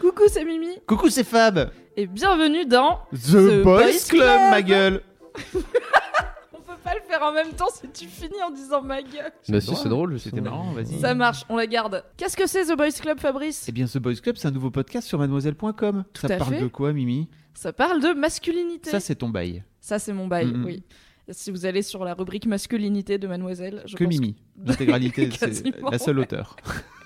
Coucou, c'est Mimi Coucou, c'est Fab et bienvenue dans The, Boys, Club, ma gueule On peut pas le faire en même temps si tu finis en disant ma gueule. Bah si, c'est drôle. C'était marrant, vas-y. Ça marche, on la garde. Qu'est-ce que c'est The Boys Club, Fabrice Eh bien, The Boys Club, c'est un nouveau podcast sur mademoiselle.com. Ça à parle fait. de quoi, Mimi Ça parle de masculinité. Ça, c'est ton bail. Ça, c'est mon bail, oui. Si vous allez sur la rubrique masculinité de Mademoiselle, je Que pense Mimi. L'intégralité, c'est la seule ouais. auteur.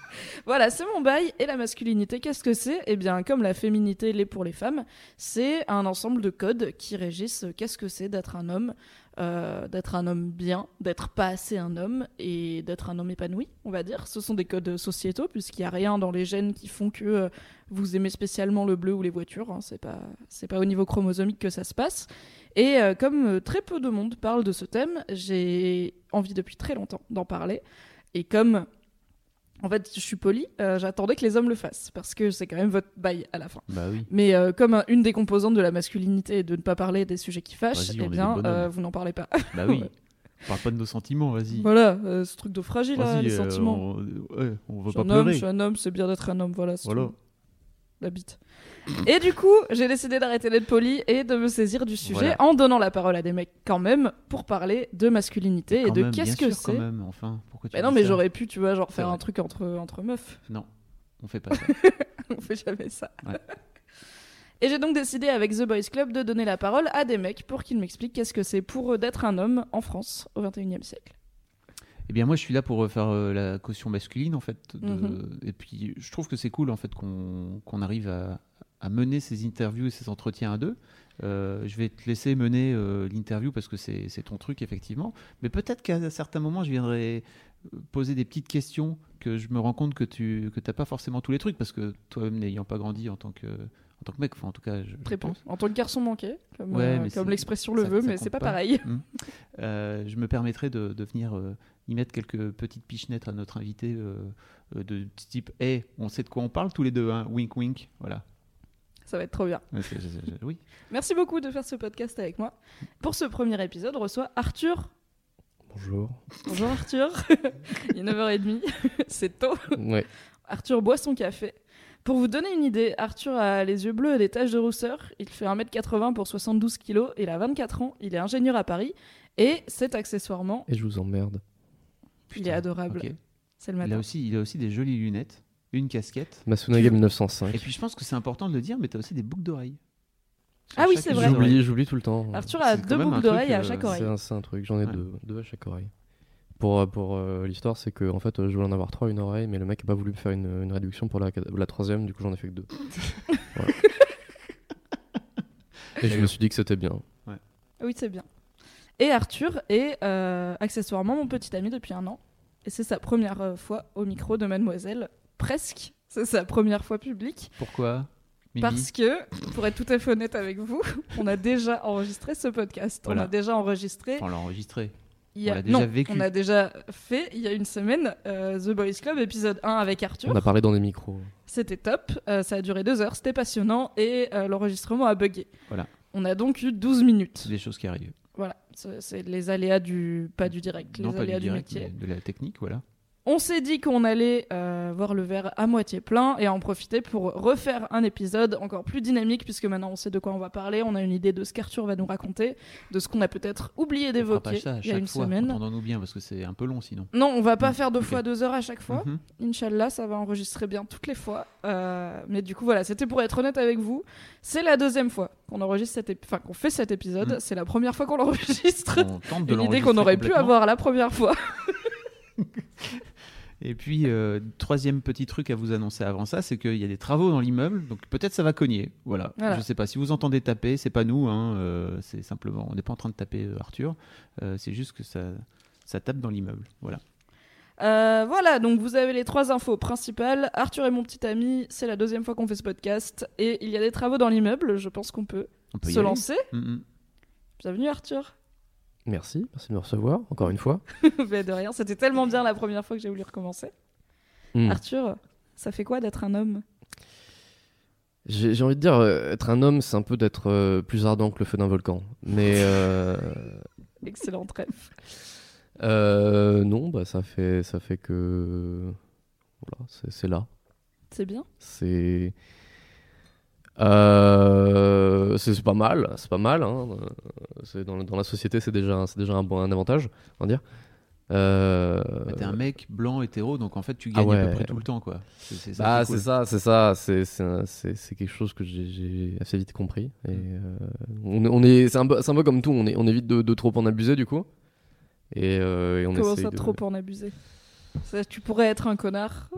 Voilà, c'est mon bail. Et la masculinité, qu'est-ce que c'est? Eh bien, comme la féminité l'est pour les femmes, c'est un ensemble de codes qui régissent qu'est-ce que c'est d'être un homme, euh, d'être un homme bien, d'être pas assez un homme et d'être un homme épanoui, on va dire. Ce sont des codes sociétaux, puisqu'il n'y a rien dans les gènes qui font que euh, vous aimez spécialement le bleu ou les voitures. hein. C'est pas, pas au niveau chromosomique que ça se passe. Et euh, comme très peu de monde parle de ce thème, j'ai envie depuis très longtemps d'en parler. Et comme en fait, je suis polie, euh, j'attendais que les hommes le fassent, parce que c'est quand même votre bail à la fin. Bah oui. Mais euh, comme une des composantes de la masculinité est de ne pas parler des sujets qui fâchent, eh bien, euh, vous n'en parlez pas. Bah oui. On parle pas de nos sentiments, vas-y. voilà, ce truc de fragile, là, les sentiments. on... ouais, pas un homme, je pleurer. suis un homme, c'est bien d'être un homme, voilà. Voilà. tout. La bite. Et du coup, j'ai décidé d'arrêter d'être poli et de me saisir du sujet Voilà. en donnant la parole à des mecs quand même pour parler de masculinité et de qu'est-ce que c'est. enfin. Non, mais j'aurais pu, tu vois, genre faire un truc entre, entre meufs. Non, on fait pas ça. On fait jamais ça. Ouais. Et j'ai donc décidé avec The Boys Club de donner la parole à des mecs pour qu'ils m'expliquent qu'est-ce que c'est pour eux d'être un homme en France au 21e siècle. Eh bien, moi, je suis là pour euh, faire euh, la caution masculine, en fait. de- Mhm. Et puis, je trouve que c'est cool, en fait, qu'on qu'on arrive à, à mener ces interviews et ces entretiens à deux. Euh, je vais te laisser mener euh, l'interview parce que c'est ton truc, effectivement. Mais peut-être qu'à certains moments, je viendrai euh, poser des petites questions que je me rends compte que tu que pas forcément tous les trucs parce que toi-même n'ayant pas grandi en tant que en tant que mec, enfin en tout cas, je, Très pense. En tant que garçon manqué, comme, Ouais, euh, comme l'expression le ça- veut, ça mais c'est pas, pas. pareil. Hmm. Je me permettrai de, de venir y mettre quelques petites pichenettes à notre invité de type Hey, on sait de quoi on parle tous les deux, hein wink wink. Voilà. Ça va être trop bien. Oui. Merci beaucoup de faire ce podcast avec moi. Pour ce premier épisode, on reçoit Arthur. Bonjour. Bonjour Arthur. Il est 9h30, c'est tôt. Ouais. Arthur boit son café. Pour vous donner une idée, Arthur a les yeux bleus et des taches de rousseur. Il fait 1m80 pour 72 kg. Il a 24 ans. Il est ingénieur à Paris. Et c'est accessoirement. Et je vous emmerde. il est adorable. C'est le Il, a matin. aussi, il a aussi des jolies lunettes, une casquette. Masunaga 1905. Et puis je pense que c'est important de le dire, mais tu as aussi des boucles d'oreilles. Ah oui, c'est vrai. J'oublie, j'oublie tout le temps. Arthur a deux boucles d'oreilles à euh, chaque oreille. C'est un, truc, j'en ai Ouais. deux, deux à chaque oreille. Pour, euh, pour euh, l'histoire, c'est que en fait, je voulais en avoir trois à une oreille, mais le mec a pas voulu me faire une, une réduction pour la, la troisième, du coup j'en ai fait que deux. Voilà. Et je me suis dit que c'était bien. Oui, c'est bien. Et Arthur est euh, accessoirement mon petit ami depuis un an. Et c'est sa première fois au micro de Mademoiselle. Presque. C'est sa première fois publique. Pourquoi Mimi Parce que, pour être tout à fait honnête avec vous, on a déjà enregistré ce podcast. On a déjà enregistré. On l'a enregistré. il y a... on l'a déjà non, vécu. on a déjà fait il y a une semaine euh, The Boys Club épisode 1 avec Arthur. On a parlé dans des micros. C'était top. Euh, ça a duré deux heures. C'était passionnant et euh, l'enregistrement a bugué. Voilà. On a donc eu 12 minutes. C'est des choses qui arrivent. Voilà. C'est les aléas du. Pas du direct, les non, aléas du du, direct, métier. mais de la technique, voilà. On s'est dit qu'on allait euh, voir le verre à moitié plein et en profiter pour refaire un épisode encore plus dynamique puisque maintenant on sait de quoi on va parler, on a une idée de ce qu'Arthur va nous raconter, de ce qu'on a peut-être oublié d'évoquer il y a une fois. semaine. Entendons-nous bien parce que c'est un peu long sinon. Non, on va pas Mm, faire deux fois deux heures à chaque fois. Mhm. Inch'Allah, ça va enregistrer bien toutes les fois. Euh, mais du coup, voilà, c'était pour être honnête avec vous. C'est la deuxième fois qu'on enregistre cet enfin, qu'on fait cet épisode. Mm. C'est la première fois qu'on l'enregistre. On tente de Une idée l'enregistrer qu'on aurait pu avoir la première fois. Et puis, euh, troisième petit truc à vous annoncer avant ça, c'est qu'il y a des travaux dans l'immeuble, donc peut-être ça va cogner. Voilà. Voilà. Je sais pas si vous entendez taper, c'est pas nous, hein, euh, c'est simplement, on n'est pas en train de taper euh, Arthur, euh, c'est juste que ça, ça tape dans l'immeuble. Voilà. Euh, voilà, donc vous avez les trois infos principales. Arthur est mon petit ami, c'est la deuxième fois qu'on fait ce podcast. Et il y a des travaux dans l'immeuble, je pense qu'on peut, se lancer. Mm, mm. Bienvenue Arthur. Merci, merci de me recevoir, encore une fois. Mais de rien, c'était tellement bien la première fois que j'ai voulu recommencer. Hmm. Arthur, ça fait quoi d'être un homme? J'ai envie de dire, euh, être un homme, c'est un peu d'être euh, plus ardent que le feu d'un volcan. Mais euh, Excellent rêve. euh, non, bah, ça, fait, ça fait que. Voilà, c'est c'est là. C'est bien? C'est. Euh, c'est pas mal, c'est pas mal. Hein. C'est dans, dans la société, c'est déjà, c'est déjà un, bon, un avantage, on va dire. Euh, Bah, T'es un mec blanc hétéro, donc en fait tu Ah gagnes à peu près tout le temps, quoi. C'est c'est ça Bah, cool. ça, c'est ça, c'est quelque chose que j'ai- assez vite compris. Et euh, on, est- on est, c'est un peu, c'est un peu comme tout, on est, on évite de, de trop en abuser du coup. Et, euh, et on Comment ça, de- trop en abuser? Ça, Tu pourrais être un connard.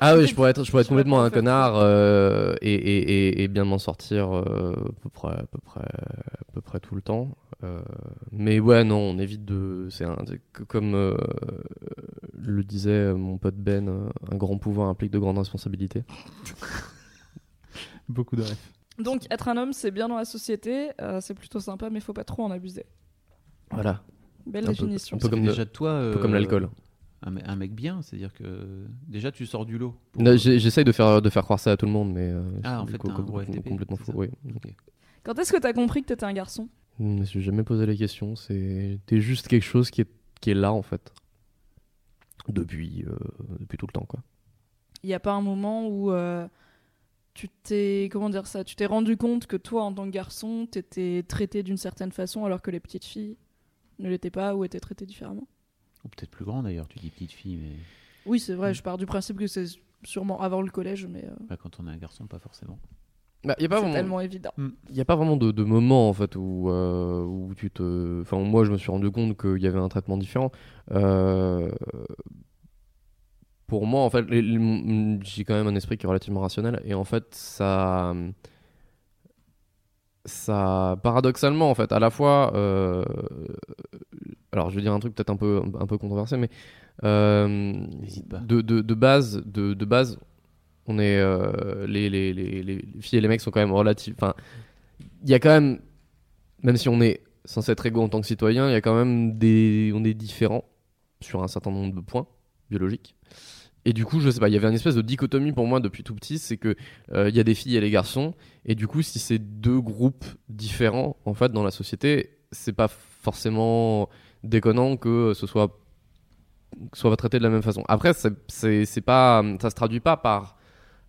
Ah oui, je pourrais être, je pourrais être complètement un connard euh, et, et, et, et bien m'en sortir euh, à peu près, à peu près, à peu près tout le temps. Euh, mais ouais, non, on évite de. C'est un, c'est que comme euh, le disait mon pote Ben, un grand pouvoir implique de grandes responsabilités. Beaucoup de rêves. Donc, être un homme, c'est bien dans la société, euh, c'est plutôt sympa, mais faut pas trop en abuser. Voilà. Belle Un peu- définition. un peu comme déjà de toi Un peu comme l'alcool. Un, me- un mec bien, c'est-à-dire que déjà tu sors du lot. pour- J'essaye de faire, de faire croire ça à tout le monde, mais. euh, Ah, en fait, co- co- complètement faux. Oui. Quand est-ce que t'as compris que t'étais un garçon? Je me suis jamais posé la question. C'est t'es juste quelque chose qui est, qui est là en fait. Depuis, euh, depuis tout le temps quoi. Il n'y a pas un moment où euh, tu t'es comment dire ça? Tu t'es rendu compte que toi, en tant que garçon, t'étais traité d'une certaine façon alors que les petites filles ne l'étaient pas ou étaient traitées différemment? Ou peut-être plus grand d'ailleurs, tu dis petite fille, mais Oui, c'est vrai. Mm. Je pars du principe que c'est sûrement avant le collège, mais euh, bah, quand on est un garçon, pas forcément. Bah, y a pas c'est vraiment, tellement évident. y a pas vraiment de, de moment en fait où, euh, où tu te. Enfin moi je me suis rendu compte qu'il y avait un traitement différent. Euh, Pour moi en fait, les- les- j'ai quand même un esprit qui est relativement rationnel et en fait ça. Ça, paradoxalement, en fait, à la fois, euh, alors je vais dire un truc peut-être un peu, un peu controversé, mais euh, pas. de, de, de base, de, de base, on est euh, les, les, les, les filles et les mecs sont quand même relatifs. Enfin, il y a quand même, même si on est censé être égaux en tant que citoyen, il y a quand même des, on est différents sur un certain nombre de points biologiques. Et du coup, je sais pas, il y avait une espèce de dichotomie pour moi depuis tout petit, c'est que euh, il y a des filles et les garçons, et du coup, si c'est deux groupes différents en fait dans la société, c'est pas forcément déconnant que ce soit soit traité de la même façon. Après, c'est c'est pas, ça se traduit pas par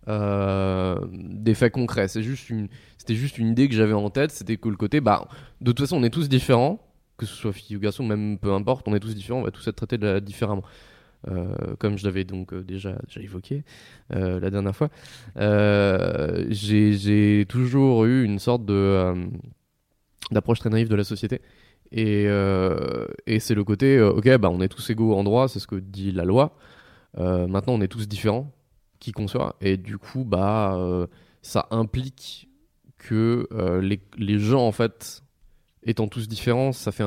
euh, des faits concrets. C'est juste une, c'était juste une idée que j'avais en tête. C'était que le côté, bah, de toute façon, on est tous différents, que ce soit fille ou garçon, même peu importe, on est tous différents, on va tous être traités différemment. Euh, comme je l'avais donc euh, déjà, évoqué la dernière fois, j'ai j'ai toujours eu une sorte d'approche très naïve de la société. Et, euh, et c'est le côté, euh, ok, bah, on est tous égaux en droit, c'est ce que dit la loi. Euh, maintenant, on est tous différents, qui qu'on soit. Et du coup, bah, ça implique que les, les gens, en fait, étant tous différents, ça fait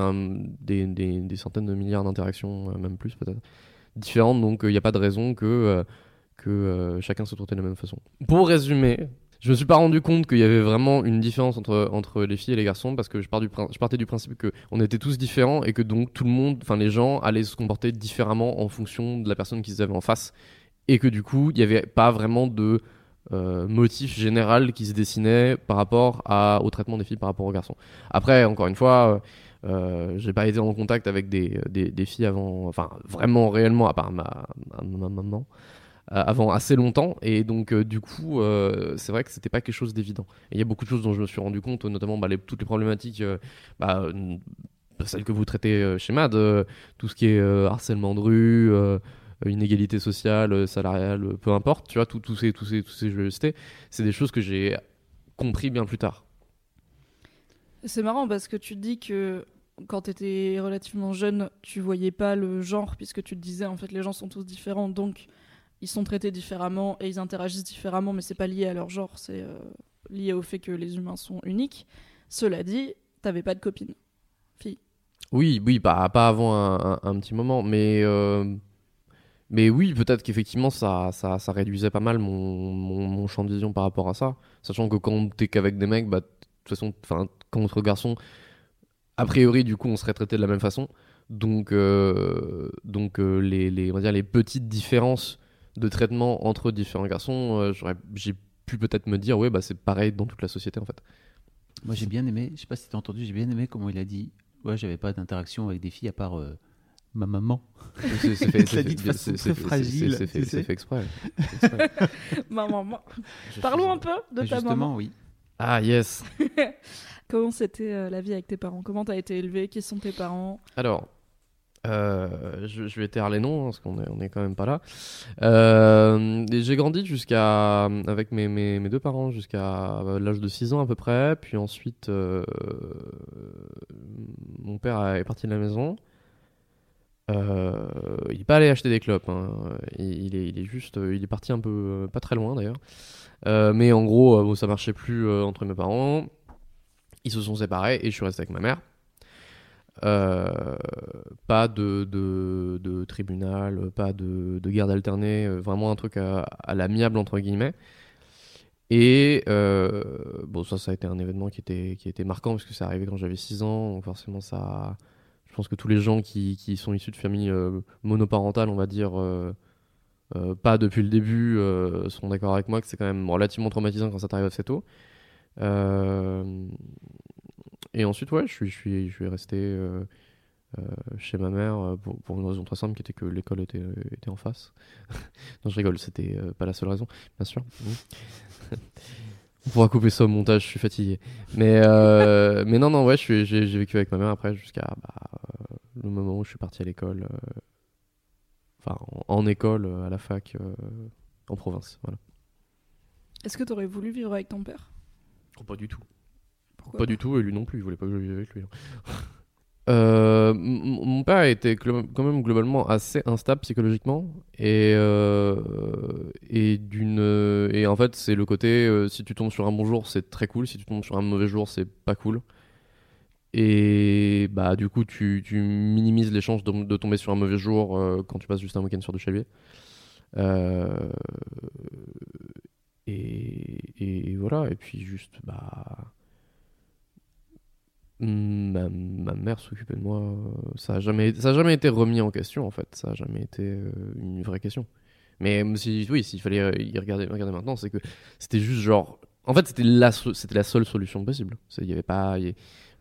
des, des- centaines de milliards d'interactions, même plus peut-être, différentes. Donc, il n'y a pas de raison que, que chacun se traite de la même façon. Pour résumer, je me suis pas rendu compte qu'il y avait vraiment une différence entre, entre les filles et les garçons parce que je, partais du principe que on était tous différents et que donc tout le monde, enfin les gens allaient se comporter différemment en fonction de la personne qu'ils avaient en face et que du coup il n'y avait pas vraiment de euh, motif général qui se dessinait par rapport au traitement des filles par rapport aux garçons. Après, encore une fois, euh, euh, j'ai pas été en contact avec des, des, filles avant, enfin vraiment réellement à part ma, ma, ma maman avant assez longtemps. Et donc euh, du coup euh, c'est vrai que c'était pas quelque chose d'évident. Il y a beaucoup de choses dont je me suis rendu compte notamment bah, toutes les problématiques euh, bah, euh, celles que vous traitez euh, chez MAD euh, tout ce qui est euh, harcèlement de rue euh, inégalité sociale euh, salariale euh, peu importe tu vois tous ces tous ces tous ces jeux c'est des choses que j'ai compris bien plus tard. C'est marrant parce que tu dis que quand tu étais relativement jeune, tu voyais pas le genre puisque tu te disais en fait les gens sont tous différents donc ils sont traités différemment et ils interagissent différemment mais c'est pas lié à leur genre, c'est euh, lié au fait que les humains sont uniques. Cela dit, t'avais pas de copine. Oui, oui, pas, pas avant un, petit moment, mais euh, Mais oui, peut-être qu'effectivement, ça, ça, ça réduisait pas mal mon, mon, champ de vision par rapport à ça. Sachant que quand t'es qu'avec des mecs, bah, de toute façon, quand entre garçons, a priori, du coup, on serait traité de la même façon. Donc, euh, donc les, les, on va dire, les petites différences de traitement entre différents garçons, euh, j'aurais- j'ai pu peut-être me dire, ouais, bah, c'est pareil dans toute la société, en fait. Moi, j'ai bien aimé, je sais pas si t'as entendu, j'ai bien aimé comment il a dit Ouais, j'avais pas d'interaction avec des filles à part euh, ma maman. C'est fait, fait- fragile, c'est- fait- exprès. C'est fait exprès. Maman, maman. Parlons un peu de ta Justement, maman. oui. Ah, yes. Comment c'était euh, la vie avec tes parents? Comment t'as été élevé Qui sont tes parents? Alors, euh, je, je vais taire les noms parce qu'on est, quand même pas là. Euh, j'ai grandi jusqu'à avec mes, deux parents jusqu'à euh, l'âge de 6 ans à peu près. Puis ensuite, mon père est parti de la maison. Il est pas allé acheter des clopes. hein. Il, est, juste, il est parti un peu, pas très loin d'ailleurs. Mais en gros, bon, ça marchait plus entre mes parents. Ils se sont séparés et je suis resté avec ma mère. Euh, pas de, tribunal, pas de, de garde alternée, euh, vraiment un truc à, à l'amiable entre guillemets. Et euh, bon, ça, ça a été un événement qui était, marquant parce que c'est arrivé quand j'avais 6 ans, donc forcément ça. Je pense que tous les gens qui, sont issus de familles monoparentales, on va dire, pas depuis le début, sont d'accord avec moi que c'est quand même relativement traumatisant quand ça t'arrive assez tôt. Euh, et ensuite, ouais, je suis, je suis, je suis resté euh, euh, chez ma mère euh, pour, pour une raison très simple qui était que l'école était, était en face. non, je rigole, c'était euh, pas la seule raison, bien sûr. On pourra couper ça au montage, je suis fatigué. Mais, euh, mais non, non, ouais, je suis- j'ai vécu avec ma mère après jusqu'à bah, euh, le moment où je suis parti à l'école. euh, Enfin, en, en école, à la fac, euh, en province. Voilà. Est-ce que t'aurais voulu vivre avec ton père? Oh, pas du tout. Pourquoi Pas du tout, et lui non plus, il voulait pas que je vive avec lui. hein. Euh, mon père était quand même globalement assez instable psychologiquement et euh, et d'une et en fait c'est le côté euh, si tu tombes sur un bon jour c'est très cool si tu tombes sur un mauvais jour c'est pas cool et bah du coup tu, tu minimises les chances de, de tomber sur un mauvais jour euh, quand tu passes juste un week-end sur du Euh, et, et voilà et puis juste bah ma, ma mère s'occupait de moi. euh, Ça a jamais, ça a jamais été remis en question en fait. Ça a jamais été euh, une vraie question. Mais euh, si, oui, s'il fallait y regarder, regarder maintenant, c'est que c'était juste genre. En fait, c'était la, c'était la seule solution possible. Il y avait pas,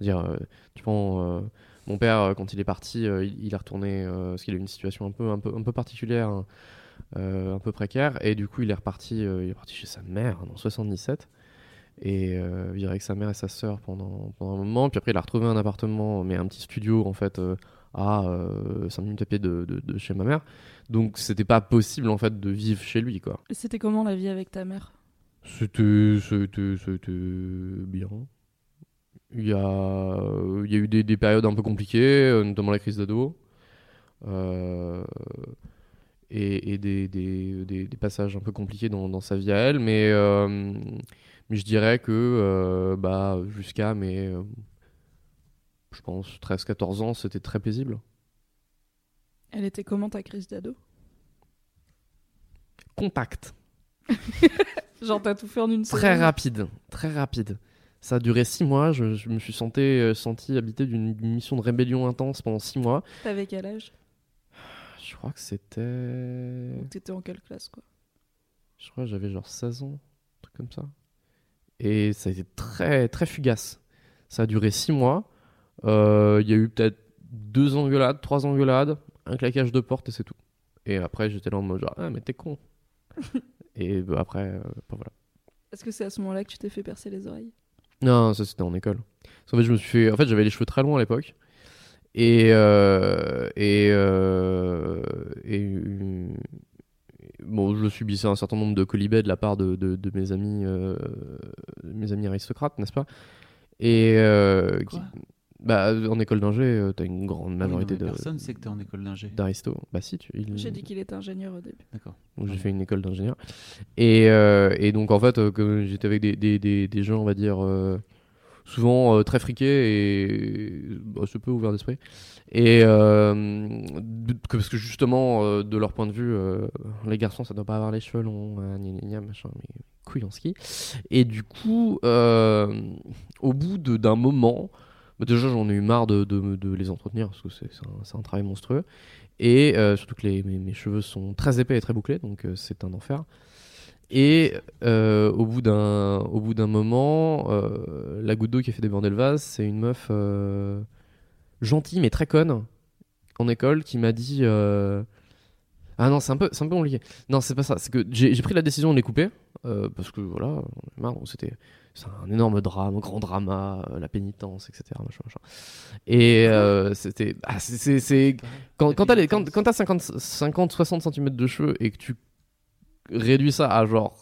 dire, tu prends mon père quand il est parti, il, est retourné parce qu'il a eu une situation un peu, un peu, un peu particulière, hein, un peu précaire, et du coup, il est reparti, il est parti chez sa mère en 77 et euh, vivre avec sa mère et sa sœur pendant, pendant un moment. Puis après, il a retrouvé un appartement, mais un petit studio en fait euh, à 5 minutes à pied de, de- de chez ma mère. Donc c'était pas possible en fait de vivre chez lui quoi. Et C'était comment la vie avec ta mère? C'était bien. Il y a il y a eu des, des périodes un peu compliquées, euh, notamment la crise d'ado. Euh, et, et des, des, des- passages un peu compliqués dans, dans sa vie à elle, mais, euh, mais je dirais que euh, bah, jusqu'à mes, euh, je pense, 13-14 ans, c'était très paisible. Elle était comment ta crise d'ado? Compact, Genre t'as tout fait en une très semaine? rapide, très rapide. Ça a duré 6 mois, je, je me suis senti, euh, senti habité d'une mission de rébellion intense pendant 6 mois. T'avais quel âge? Je crois que c'était... T'étais en quelle classe quoi? Je crois que j'avais genre 16 ans, un truc comme ça. Et ça a été très, très fugace. Ça a duré 6 mois. Euh, Il y a eu peut-être deux engueulades, trois engueulades, un claquage de porte et c'est tout. Et après, j'étais là en mode genre, ah, mais t'es con. et bah, après, euh, bah, voilà. Est-ce que c'est à ce moment-là que tu t'es fait percer les oreilles? Non, ça c'était en école. Parce qu'en fait, je me suis fait... En fait, j'avais les cheveux très longs à l'époque. Et, euh, et, euh, et bon, je subissais un certain nombre de colibets de la part de, de, de mes amis, euh, mes amis aristocrates, n'est-ce pas? Et euh, Quoi? Qui- bah, en école d'ingé, euh, t'as une grande Ah oui, majorité non, mais de Personne sait que t'es en école d'ingé. d'aristo. Bah si, tu, il- J'ai dit qu'il était ingénieur au début. D'accord. donc j'ai fait une école d'ingénieur. Et, euh, et donc en fait, euh, j'étais avec des, des, des, des gens, on va dire, euh, souvent euh, très friqués et bah, peu ouverts d'esprit. Et euh, parce que justement, euh, de leur point de vue, les garçons, ça doit pas avoir les cheveux longs, gna, gna, gna, machin, mais couilles ski. Et du coup, au bout d'un moment, bah, déjà j'en ai eu marre de, de- les entretenir parce que c'est un, travail monstrueux. Et surtout que mes, cheveux sont très épais et très bouclés, donc c'est un enfer. Et euh, au bout d'un au bout d'un moment, euh, la goutte d'eau qui a fait déborder le vase, c'est une meuf euh, gentille mais très conne en école qui m'a dit ah non c'est un peu c'est un peu compliqué. Non c'est pas ça. C'est que j'ai pris la décision de les couper parce que voilà c'était c'est un énorme drame un grand drama la pénitence etc machin, machin. et c'était ah, c'est- quand, quand t'as 50, 50 60 cm de cheveux et que tu réduis ça à genre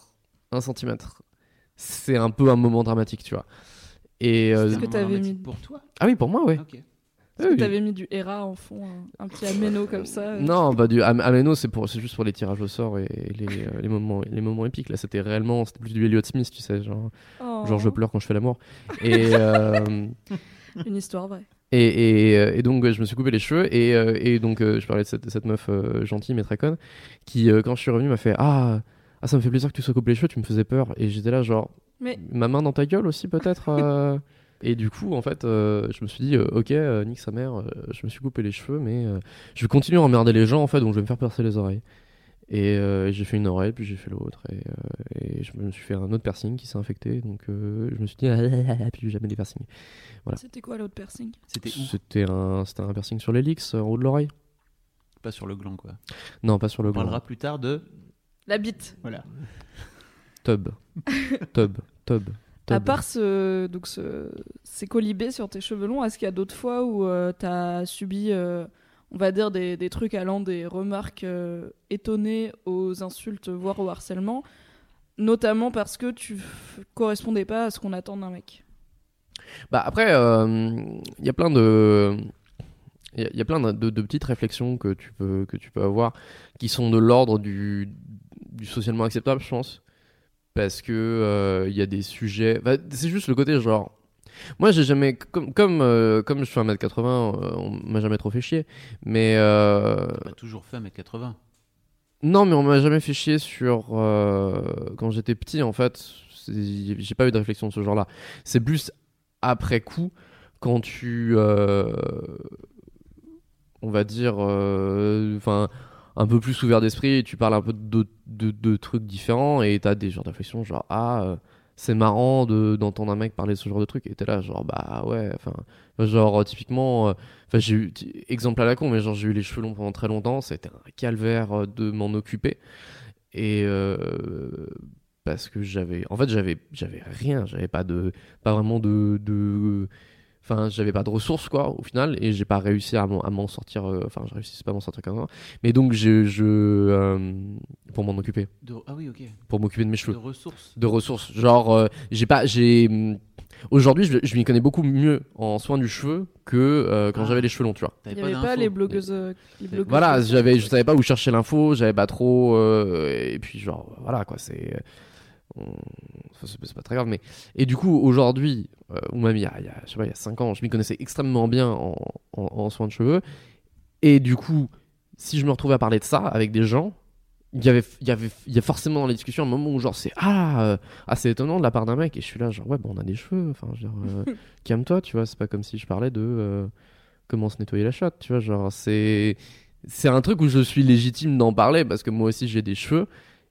1 cm c'est un peu un moment dramatique tu vois et euh, Est-ce que t'avais mis- pour toi ah oui pour moi ouais Ok. Est-ce Oui, que oui. t'avais mis du Hera en fond, un, un petit améno comme ça euh, Non, bah du Am- Ameno, c'est pour, c'est juste pour les tirages au sort et les, euh, les moments, les moments épiques. Là, c'était réellement, c'était plus du Elliott Smith, tu sais, genre, oh, genre je pleure quand je fais l'amour. Et, euh, Une histoire vraie. Et, et, euh, et donc, ouais, je me suis coupé les cheveux et, euh, et donc, euh, je parlais de cette, meuf euh, gentille mais très conne qui, euh, quand je suis revenu, m'a fait ah, ah, ça me fait plaisir que tu sois coupé les cheveux, tu me faisais peur. Et j'étais là, genre, Mais ma main dans ta gueule aussi peut-être. euh. Et du coup, en fait, euh, je me suis dit, euh, ok, euh, nique sa mère, euh, je me suis coupé les cheveux, mais euh, je vais continuer à emmerder les gens, en fait, donc je vais me faire percer les oreilles. Et euh, j'ai fait une oreille, puis j'ai fait l'autre, et, euh, et je me suis fait un autre piercing qui s'est infecté, donc euh, je me suis dit, ah, puis jamais des piercings. Voilà. c'était quoi l'autre piercing? C'était un, c'était un piercing sur l'hélix, en haut de l'oreille Pas sur le gland, quoi. Non, pas sur le On gland. parlera plus tard de. La bite. Voilà. Tub. Tub. Tub. À part ce, donc ce, ces colibés sur tes cheveux longs, est-ce qu'il y a d'autres fois où euh, t'as subi, euh, on va dire, des, des trucs allant des remarques euh, étonnées aux insultes, voire au harcèlement, notamment parce que tu correspondais pas à ce qu'on attend d'un mec Bah après, il y a plein de, il y, a- plein de, petites réflexions que tu peux que tu peux avoir qui sont de l'ordre du, du socialement acceptable, je pense, parce que il y a des sujets. bah, c'est juste le côté genre. Moi, j'ai jamais comme comme euh, comme je fais 1m80, euh, on m'a jamais trop fait chier, mais euh, toujours fait 1m80. non, mais on m'a jamais fait chier sur euh, quand j'étais petit en fait. J'ai pas eu de réflexion de ce genre-là. C'est plus après coup quand tu, euh, on va dire, enfin, un peu plus ouvert d'esprit, tu parles un peu de, de, de trucs différents et t'as des genres de réflexions genre ah euh, c'est marrant de d'entendre un mec parler de ce genre de truc et t'es là genre bah ouais enfin genre typiquement euh, Enfin, j'ai eu, exemple à la con, mais genre j'ai eu les cheveux longs pendant très longtemps, c'était un calvaire euh, de m'en occuper. Et euh, parce que j'avais, en fait, j'avais, j'avais rien, j'avais pas de, pas vraiment de, de, enfin, j'avais pas de ressources quoi, au final, et j'ai pas réussi à m'en, sortir, euh, enfin, je réussissais pas à m'en sortir comme ça. Mais donc, je, je euh, pour m'en occuper, De... Ah oui, ok. pour m'occuper de mes De cheveux ressources. de ressources. Genre, euh, j'ai pas, j'ai. hum, Aujourd'hui, je, je m'y connais beaucoup mieux en soins du cheveu que euh, quand Ah. j'avais les cheveux longs, tu vois. Il T'avais n'y avait pas les blogueuses. les blogueuses Voilà, de- j'avais, je savais pas où chercher l'info, j'avais pas trop. euh, et puis, genre, voilà, quoi, c'est. On- enfin, c'est pas très grave, mais. Et du coup, aujourd'hui, euh, ou même il y a, il y a, je sais pas, il y a 5 ans, je m'y connaissais extrêmement bien en, en, en soins de cheveux. Et du coup, si je me retrouvais à parler de ça avec des gens, il y avait, il y avait, il y a forcément dans les discussions un moment où genre c'est ah, euh, ah c'est étonnant de la part d'un mec et je suis là genre ouais bon on a des cheveux, enfin dire, euh, calme-toi tu vois, c'est pas comme si je parlais de euh, comment se nettoyer la chatte, tu vois genre c'est c'est un truc où je suis légitime d'en parler parce que moi aussi j'ai des cheveux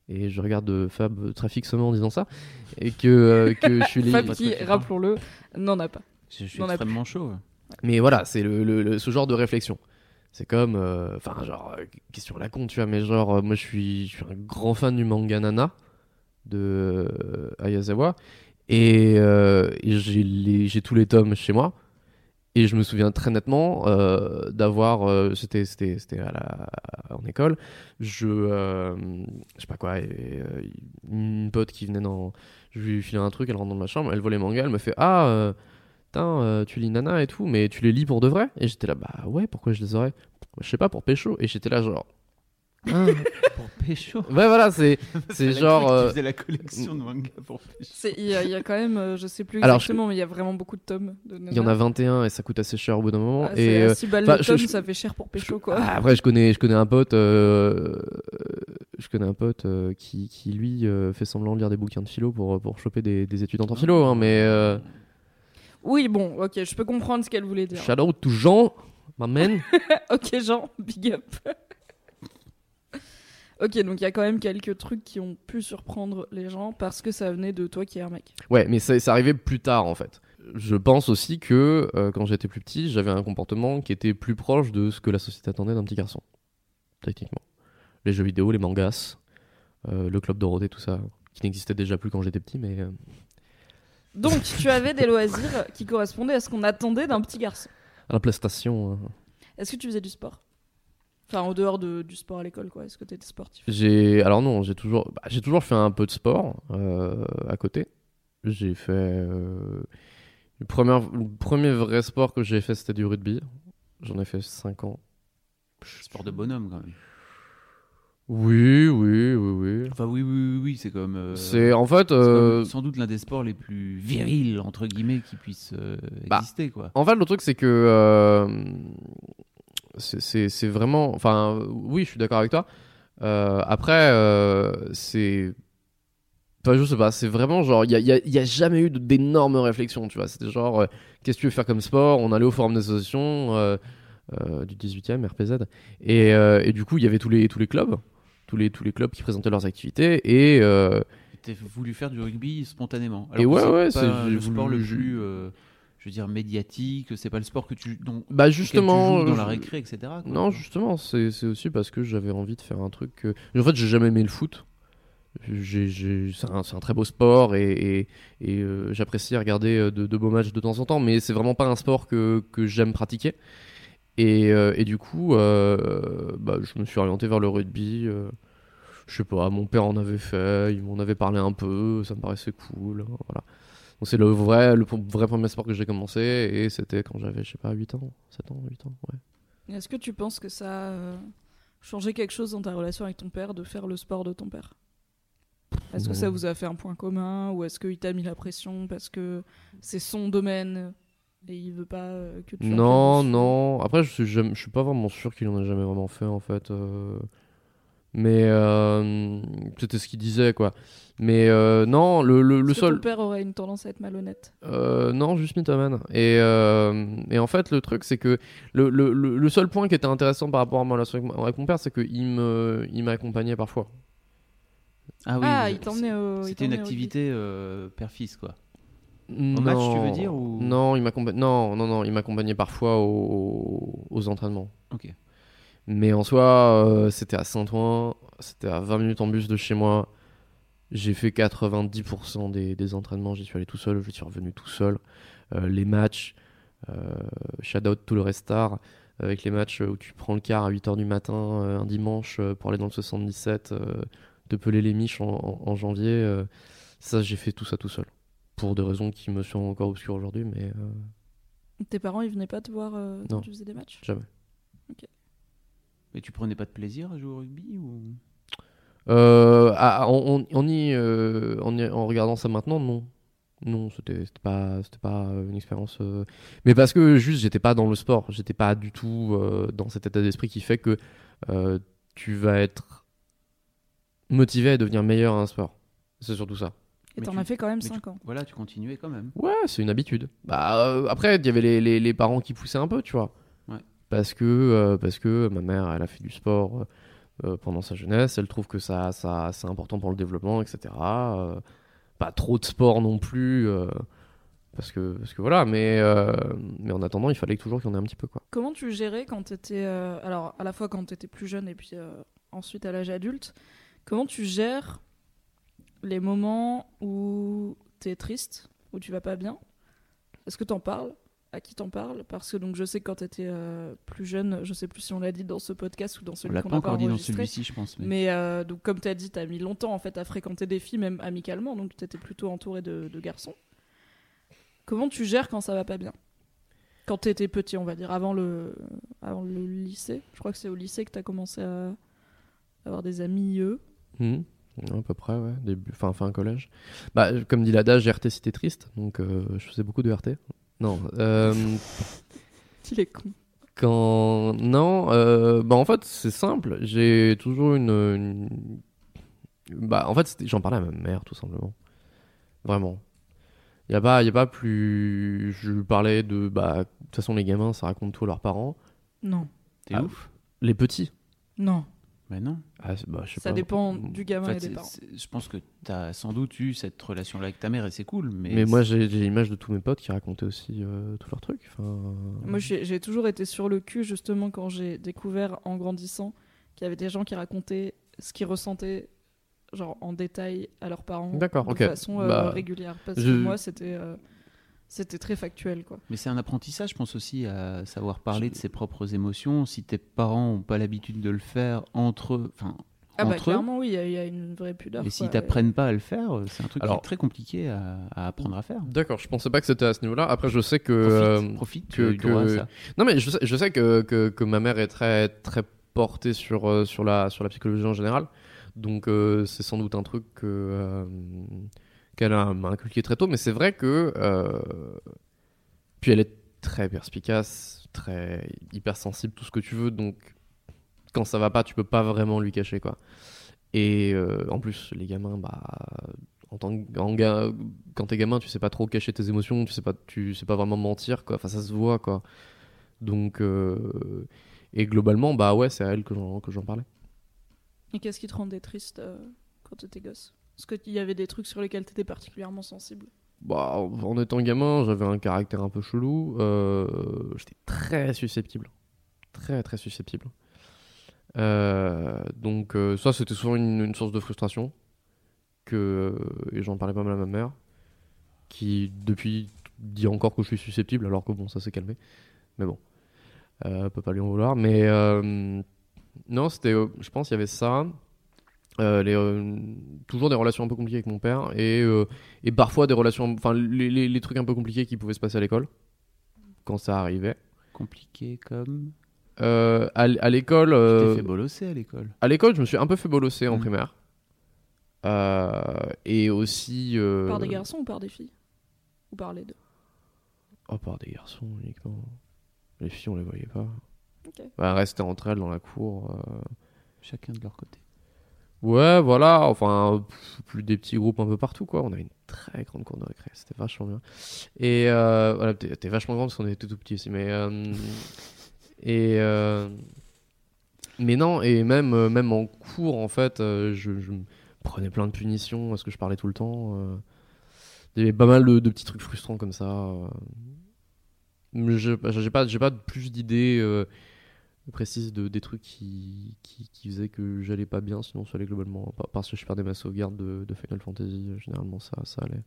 et je regarde euh, Fab très fixement en disant ça et que euh, que je suis Fab légitime. qui, rappelons-le, n'en a pas. Je suis extrêmement chaud. Mais voilà, c'est le, le- le- ce genre de réflexion. C'est comme, euh, enfin, genre, euh, question à la con, tu vois, mais genre, euh, moi je suis, je suis un grand fan du manga Nana de euh, Ayazawa et, euh, et j'ai les- j'ai tous les tomes chez moi. Et je me souviens très nettement euh, d'avoir, euh, c'était c'était c'était à la en école, je euh, je sais pas quoi, une pote qui venait dans, je lui filais un truc, elle rentre dans ma chambre, elle voit les mangas, elle me fait ah euh, tu lis Nana et tout, mais tu les lis pour de vrai? Et j'étais là, bah ouais, pourquoi je les aurais? Je sais pas, pour pécho. Et j'étais là, genre. Ah, pécho. Ouais, voilà, c'est c'est genre. tu euh, faisais la collection de manga pour pécho. Il y, a- il y a quand même, euh, je sais plus Alors, exactement, mais il y a vraiment beaucoup de tomes. Il y en a 21 et ça coûte assez cher au bout d'un moment. Ah, et c'est euh, à 6 balles le je- tome, je- ça fait cher pour pécho quoi. Ah, après, je connais, je connais un pote, euh, je connais un pote euh, qui, qui lui euh, fait semblant de lire des bouquins de philo pour pour choper des, des étudiantes en philo, hein, mais euh, Oui, bon, ok, je peux comprendre ce qu'elle voulait dire. shout out to Jean, my man. ok, Jean, big up. Ok, donc il y a quand même quelques trucs qui ont pu surprendre les gens parce que ça venait de toi qui es un mec. Ouais, mais c'est arrivé plus tard en fait. Je pense aussi que euh, quand j'étais plus petit, j'avais un comportement qui était plus proche de ce que la société attendait d'un petit garçon. Techniquement. Les jeux vidéo, les mangas, euh, le club Dorothée, tout ça, qui n'existait déjà plus quand j'étais petit, mais. euh, Donc tu avais des loisirs qui correspondaient à ce qu'on attendait d'un petit garçon. à la PlayStation. euh, Est-ce que tu faisais du sport? Enfin, en dehors de, du sport à l'école, quoi. Est-ce que tu étais sportif? J'ai alors non, j'ai toujours bah, j'ai toujours fait un peu de sport euh, à côté. J'ai fait euh, le premier le premier vrai sport que j'ai fait c'était du rugby. J'en ai fait 5 ans. Sport de bonhomme quand même. Oui, oui, oui, oui. Enfin oui, oui, oui, oui, c'est comme. euh, C'est en fait c'est euh, comme sans doute l'un des sports les plus virils entre guillemets qui puissent euh, Bah, exister quoi. en fait le truc c'est que euh, c'est- vraiment enfin oui, je suis d'accord avec toi. Euh, après euh, c'est Enfin, je sais pas, c'est vraiment genre, il y a, y a- il y a jamais eu d'énormes réflexions, tu vois. C'était genre, euh, qu'est-ce que tu veux faire comme sport? On allait au forum euh, du 18e, RPZ. Et, et du coup, il y avait tous les, tous les clubs, tous les, tous les clubs qui présentaient leurs activités. Et euh, T'as voulu faire du rugby spontanément. Et ouais, ouais, c'est- le sport le plus, je veux dire, médiatique. C'est pas le sport que tu, dont, bah justement. tu joues dans la récré, etc. quoi. Non, justement, c'est aussi parce que j'avais envie de faire un truc. que- En fait, j'ai jamais aimé le foot. C'est un, un très beau sport et, et, et, euh, j'apprécie regarder euh, de, de beaux matchs de temps en temps, mais c'est vraiment pas un sport que, que j'aime pratiquer. Et, euh, et du coup, euh, bah, je me suis orienté vers le rugby. je sais pas, mon père en avait fait, il m'en avait parlé un peu, ça me paraissait cool. hein, Voilà. Donc c'est le vrai, le vrai premier sport que j'ai commencé et c'était quand j'avais, je sais pas, 8 ans, 7 ans, 8 ans, ouais. Est-ce que tu penses que ça a euh, changé quelque chose dans ta relation avec ton père de faire le sport de ton père? Est-ce que ça vous a fait un point commun ou est-ce qu'il t'a mis la pression parce que c'est son domaine et il veut pas euh, que tu Non, non. Après, je suis, jamais- je suis pas vraiment sûr qu'il en ait jamais vraiment fait, en fait. euh. Mais euh, c'était ce qu'il disait, quoi. Mais euh, non, le, le, le seul. ton père aurait une tendance à être malhonnête? Euh, non, juste mythomane. Et, euh, et en fait, le truc, c'est que le, le, seul point qui était intéressant par rapport à ma relation avec, mon père, c'est qu'il me, il m'accompagnait parfois. Ah oui. Ah, mais il t'emmenait au. il C'était une activité euh, père-fils quoi. Au match, tu veux dire, ou- Non, il m'accompagnait. Non, non, non, il m'accompagnait parfois aux, aux entraînements. Ok. Mais en soi, euh, c'était à Saint-Ouen, c'était à 20 minutes en bus de chez moi. J'ai fait 90% des, des entraînements, j'y suis allé tout seul, je suis revenu tout seul. Euh, les matchs, euh, shout out tout le restar, avec les matchs où tu prends le car à 8h du matin euh, un dimanche pour aller dans le 77, euh, de peler les miches en, en- en janvier. ça, j'ai fait tout ça tout seul. Pour des raisons qui me sont encore obscures aujourd'hui, mais Tes parents, ils venaient pas te voir quand tu faisais des matchs? Jamais. Mais tu prenais pas de plaisir à jouer au rugby ou? Euh, ah, y, euh, en y- en regardant ça maintenant, non. Non, c'était pas, c'était pas une expérience. euh, Mais parce que juste, j'étais pas dans le sport. J'étais pas du tout euh, dans cet état d'esprit qui fait que euh, tu vas être motivé à devenir meilleur à un sport. C'est surtout ça. Et t'en tu- as fait quand même mais tu- 5 ans. Voilà, tu continuais quand même. Ouais, c'est une habitude. Bah, euh, après, il y avait les, les, les parents qui poussaient un peu, tu vois. Parce que, euh, parce que ma mère, elle a fait du sport euh, euh, pendant sa jeunesse. Elle trouve que ça, ça, c'est important pour le développement, etc. Pas trop de sport non plus. parce, que, parce que voilà, mais, mais en attendant, il fallait toujours qu'il y en ait un petit peu, quoi. Comment tu gérais quand t'étais. euh, alors, à la fois quand t'étais plus jeune et puis ensuite à l'âge adulte, comment tu gères les moments où t'es triste, où tu vas pas bien? Est-ce que t'en parles? À qui t'en parles Parce que donc je sais que quand t'étais euh, plus jeune, je sais plus si on l'a dit dans ce podcast ou dans On celui l'a qu'on pas a pas encore dit dans celui-ci, je pense. Mais... Mais euh, donc comme tu as dit, tu as mis longtemps en fait à fréquenter des filles, même amicalement, donc tu étais plutôt entouré de, de garçons. Comment tu gères quand ça va pas bien? Quand tu étais petit, on va dire, avant le, avant le lycée. Je crois que c'est au lycée que tu as commencé à, avoir des amis eux. Mhm. À peu près, ouais. Début, fin, fin collège. Bah, comme dit l'adage, RT c'était triste, donc euh, je faisais beaucoup de RT. Non. euh, Il est con. quand. Non, euh, bah en fait, c'est simple. J'ai toujours une. une- Bah, en fait, j'en parlais à ma mère, tout simplement. Vraiment. Il n'y a, pas- y a pas plus. Je lui parlais de. Bah, de toute façon, les gamins, ça raconte tout à leurs parents. Non, T'es Ah, ouf Les petits. non. Mais non. Ah, bah, je sais Ça pas. dépend du En gamin fait, et des parents. je pense que tu as sans doute eu cette relation-là avec ta mère et c'est cool. Mais, Mais moi, j'ai l'image de tous mes potes qui racontaient aussi euh, tous leurs trucs. Enfin... Moi, j'ai toujours été sur le cul, justement, quand j'ai découvert en grandissant qu'il y avait des gens qui racontaient ce qu'ils ressentaient, genre en détail, à leurs parents. D'accord, de façon euh, Bah, régulière. Parce je- que moi, c'était. euh, C'était très factuel, quoi. Mais c'est un apprentissage, je pense aussi, à savoir parler de ses propres émotions. Si tes parents n'ont pas l'habitude de le faire entre eux, enfin, Ah bah entre eux, clairement, oui, il y a- il y, a une vraie pudeur. et s'ils t'apprennent pas à le faire, c'est un truc qui est très compliqué à, à apprendre à faire. D'accord, je pensais pas que c'était à ce niveau-là. Après, je sais que. Profite, euh, profite, tu que- que- ça. Non, mais je sais, je sais que, que, que ma mère est très, très portée sur, euh, sur, la, sur la psychologie en général. Donc, euh, c'est sans doute un truc que, euh, qu'elle a- inculqué très tôt. Mais c'est vrai que. euh, Puis elle est très perspicace, très hypersensible, tout ce que tu veux. Donc, quand ça va pas, tu peux pas vraiment lui cacher, quoi. Et euh, en plus, les gamins, bah. Quand t'es gamin, tu sais pas trop cacher tes émotions, tu sais pas, tu sais pas vraiment mentir, quoi. Enfin, ça se voit, quoi. Donc, euh, et globalement, bah ouais, c'est à elle que j'en, parlais. Et qu'est-ce qui te rendait triste quand t'étais gosse? Est-ce qu'il y avait des trucs sur lesquels t'étais particulièrement sensible Bah, en étant gamin, j'avais un caractère un peu chelou. euh, j'étais très susceptible. Très, très susceptible. Euh, donc, euh, ça, c'était souvent une, source de frustration. Que, et j'en parlais pas mal à ma mère. Qui, depuis, dit encore que je suis susceptible, alors que bon, ça s'est calmé. Mais bon, euh, peut pas lui en vouloir. Mais non, c'était, je pense, qu'il y avait ça. Euh, les, euh, toujours des relations un peu compliquées avec mon père. Et. euh, et parfois des relations, enfin les, les- les trucs un peu compliqués qui pouvaient se passer à l'école quand ça arrivait. Compliqué comme? Euh, à, à l'école, Tu t'es fait bolosser à l'école. à l'école, je me suis un peu fait bolosser en Mhm. primaire. Euh, et aussi. euh, Par des garçons ou par des filles? Ou par les deux? Oh, par des garçons uniquement. Les filles, on les voyait pas. Ok. Bah, elles restaient entre elles dans la cour. euh. Chacun de leur côté. Ouais, voilà. Enfin, plus des petits groupes un peu partout, quoi. On avait une très grande cour de récré. C'était vachement bien. Et euh, voilà, t'es vachement grand parce qu'on était tout petits aussi. Mais. euh, et. euh, mais non, et même, même en cours, en fait, je, prenais plein de punitions parce que je parlais tout le temps. Il y avait pas mal de, petits trucs frustrants comme ça. J'ai pas, pas plus d'idées précises de, des trucs qui, qui, qui faisaient que j'allais pas bien, sinon ça allait globalement. Pas- Parce que je perdais ma sauvegarde de, de Final Fantasy, euh, généralement ça, ça allait.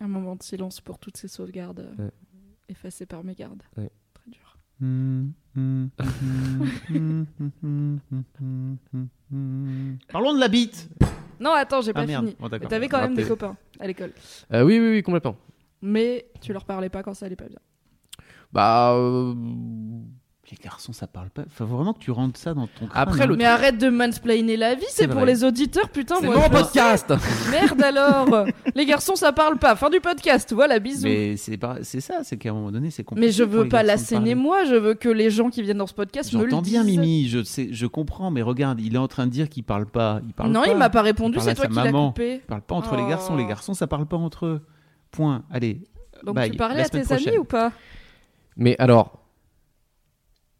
Un moment de silence pour toutes ces sauvegardes euh, Ouais. effacées par mes gardes. Ouais. Très dur. Parlons de la bite. Non, attends, j'ai Ah pas merde. fini. Bon, Mais t'avais quand même des copains à l'école. Euh, oui, oui, oui, complètement. Mais tu leur parlais pas quand ça allait pas bien. Bah. euh, Les garçons, ça parle pas. Faut vraiment que tu rentres ça dans ton crâne. Après, hein. Mais arrête de mansplainer la vie, c'est pour vrai. les auditeurs, putain. C'est mon je podcast. Merde alors Les garçons, ça parle pas. Fin du podcast, voilà, bisous. Mais, Mais c'est pas... c'est ça, c'est qu'à un moment donné, c'est compliqué. je pour veux pas l'asséner moi, je veux que les gens qui viennent dans ce podcast me le J'entends disent. bien Mimi, je sais, je comprends, mais regarde, il est en train de dire qu'il parle pas. Il parle non, pas. il m'a pas répondu, c'est toi qui l'as maman. coupé. Il parle pas entre les Oh. garçons. Les garçons, ça parle pas entre eux. Point. Allez. Donc Bye. tu parlais La à tes amis ou pas? Mais alors.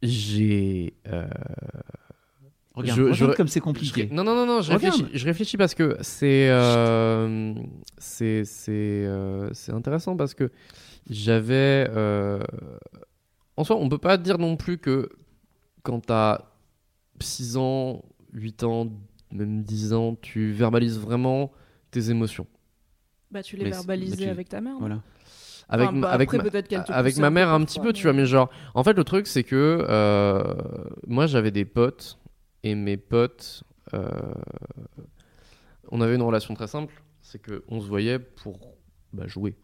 J'ai. euh, Regarde, Je- regarde je- comme c'est je- compliqué. Non, non, non, non, je réfléchis, je réfléchis parce que c'est. euh, c'est c'est euh, c'est intéressant parce que j'avais. euh, En soi, on peut pas dire non plus que quand t'as 6 ans, 8 ans, même 10 ans, tu verbalises vraiment tes émotions. Bah tu les verbalisais mais tu- avec ta mère. non? Voilà. Avec, Enfin, ma- bah, avec, après, avec mère un petit peu, tu vois, mais genre, en fait, le truc, c'est que euh, moi, j'avais des potes, et mes potes, euh, on avait une relation très simple, c'est qu'on se voyait pour bah, jouer.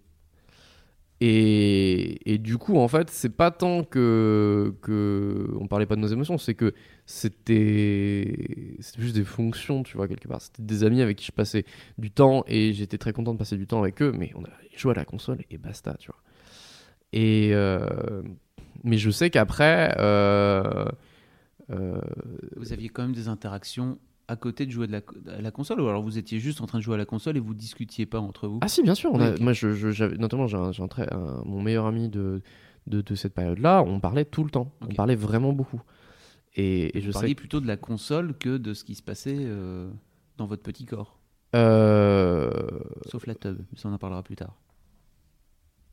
Et, du coup, en fait, c'est pas tant que, que on parlait pas de nos émotions, c'est que c'était c'était juste des fonctions, tu vois, quelque part. C'était des amis avec qui je passais du temps et j'étais très content de passer du temps avec eux, mais on a joué à la console et basta, tu vois. Et euh, mais je sais qu'après, euh, euh, Vous aviez quand même des interactions à côté de jouer de la, à la console ou alors vous étiez juste en train de jouer à la console et vous discutiez pas entre vous? Ah si, bien sûr. On a- Ok. Moi, je, notamment, j'ai un, j'ai un très- un- mon meilleur ami de, de, de cette période-là, on parlait tout le temps. On parlait vraiment beaucoup. Et, et je sais que- plutôt de la console que de ce qui se passait euh, dans votre petit corps. Euh, Sauf la tub, mais ça on en parlera plus tard.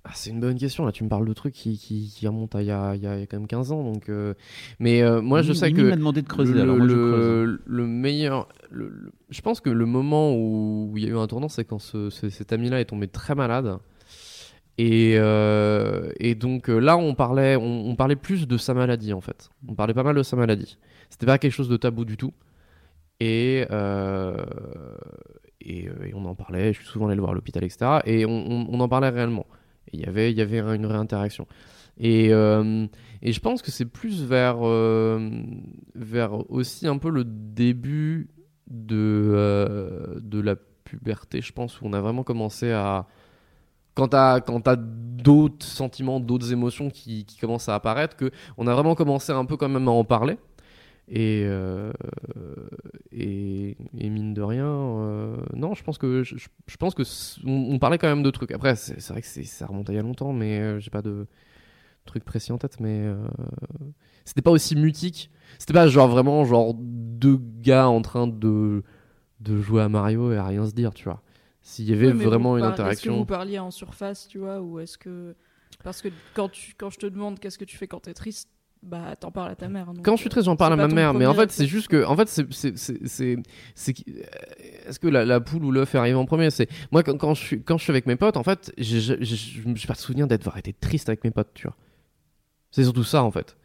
Ah, c'est une bonne question. Là, tu me parles de trucs qui, qui, qui remontent à il y a, il y quand même 15 ans. Donc, euh, Mais euh, moi, je Mimi- sais que m'a demandé de creuser, le, alors moi je le- creuse. le meilleur. le- le- je pense que le moment où il y a eu un tournant, c'est quand ce- ce- cet ami-là est tombé très malade. Et, euh, et donc là, on parlait, on, on parlait plus de sa maladie en fait. On parlait pas mal de sa maladie. C'était pas quelque chose de tabou du tout. Et, et, et on en parlait. Je suis souvent allé le voir à l'hôpital, etc. Et on, on- on en parlait réellement. Et il y avait, il y avait une réinteraction. Et, euh, et je pense que c'est plus vers, euh, vers aussi un peu le début de, euh, de la puberté, je pense, où on a vraiment commencé à. Quand t'as d'autres sentiments, d'autres émotions qui, qui commencent à apparaître, que on a vraiment commencé un peu quand même à en parler. Et, euh, et, et mine de rien, euh, non, je pense que je, je pense que on, on parlait quand même de trucs. Après, c'est vrai que ça remonte à il y a longtemps, mais euh, j'ai pas de truc précis en tête. Mais euh, c'était pas aussi mutique. C'était pas genre vraiment genre deux gars en train de de jouer à Mario et à rien se dire, tu vois. S'il y avait Ouais, vraiment une par- Est-ce que interaction. vous parliez en surface, tu vois, ou est-ce que parce que quand tu quand je te demande qu'est-ce que tu fais quand t'es triste, bah t'en parles à ta mère. donc, Quand je suis triste, j'en parle à ma mère, mais en fait, c'est juste que, en fait, c'est, c'est, c'est, euh, est-ce que la, la poule ou l'œuf arrive en premier? C'est moi quand, quand je suis quand je suis avec mes potes, en fait, j'ai, j'ai, j'ai, je me suis pas souvenir d'être été triste avec mes potes, tu vois. C'est surtout ça, en fait.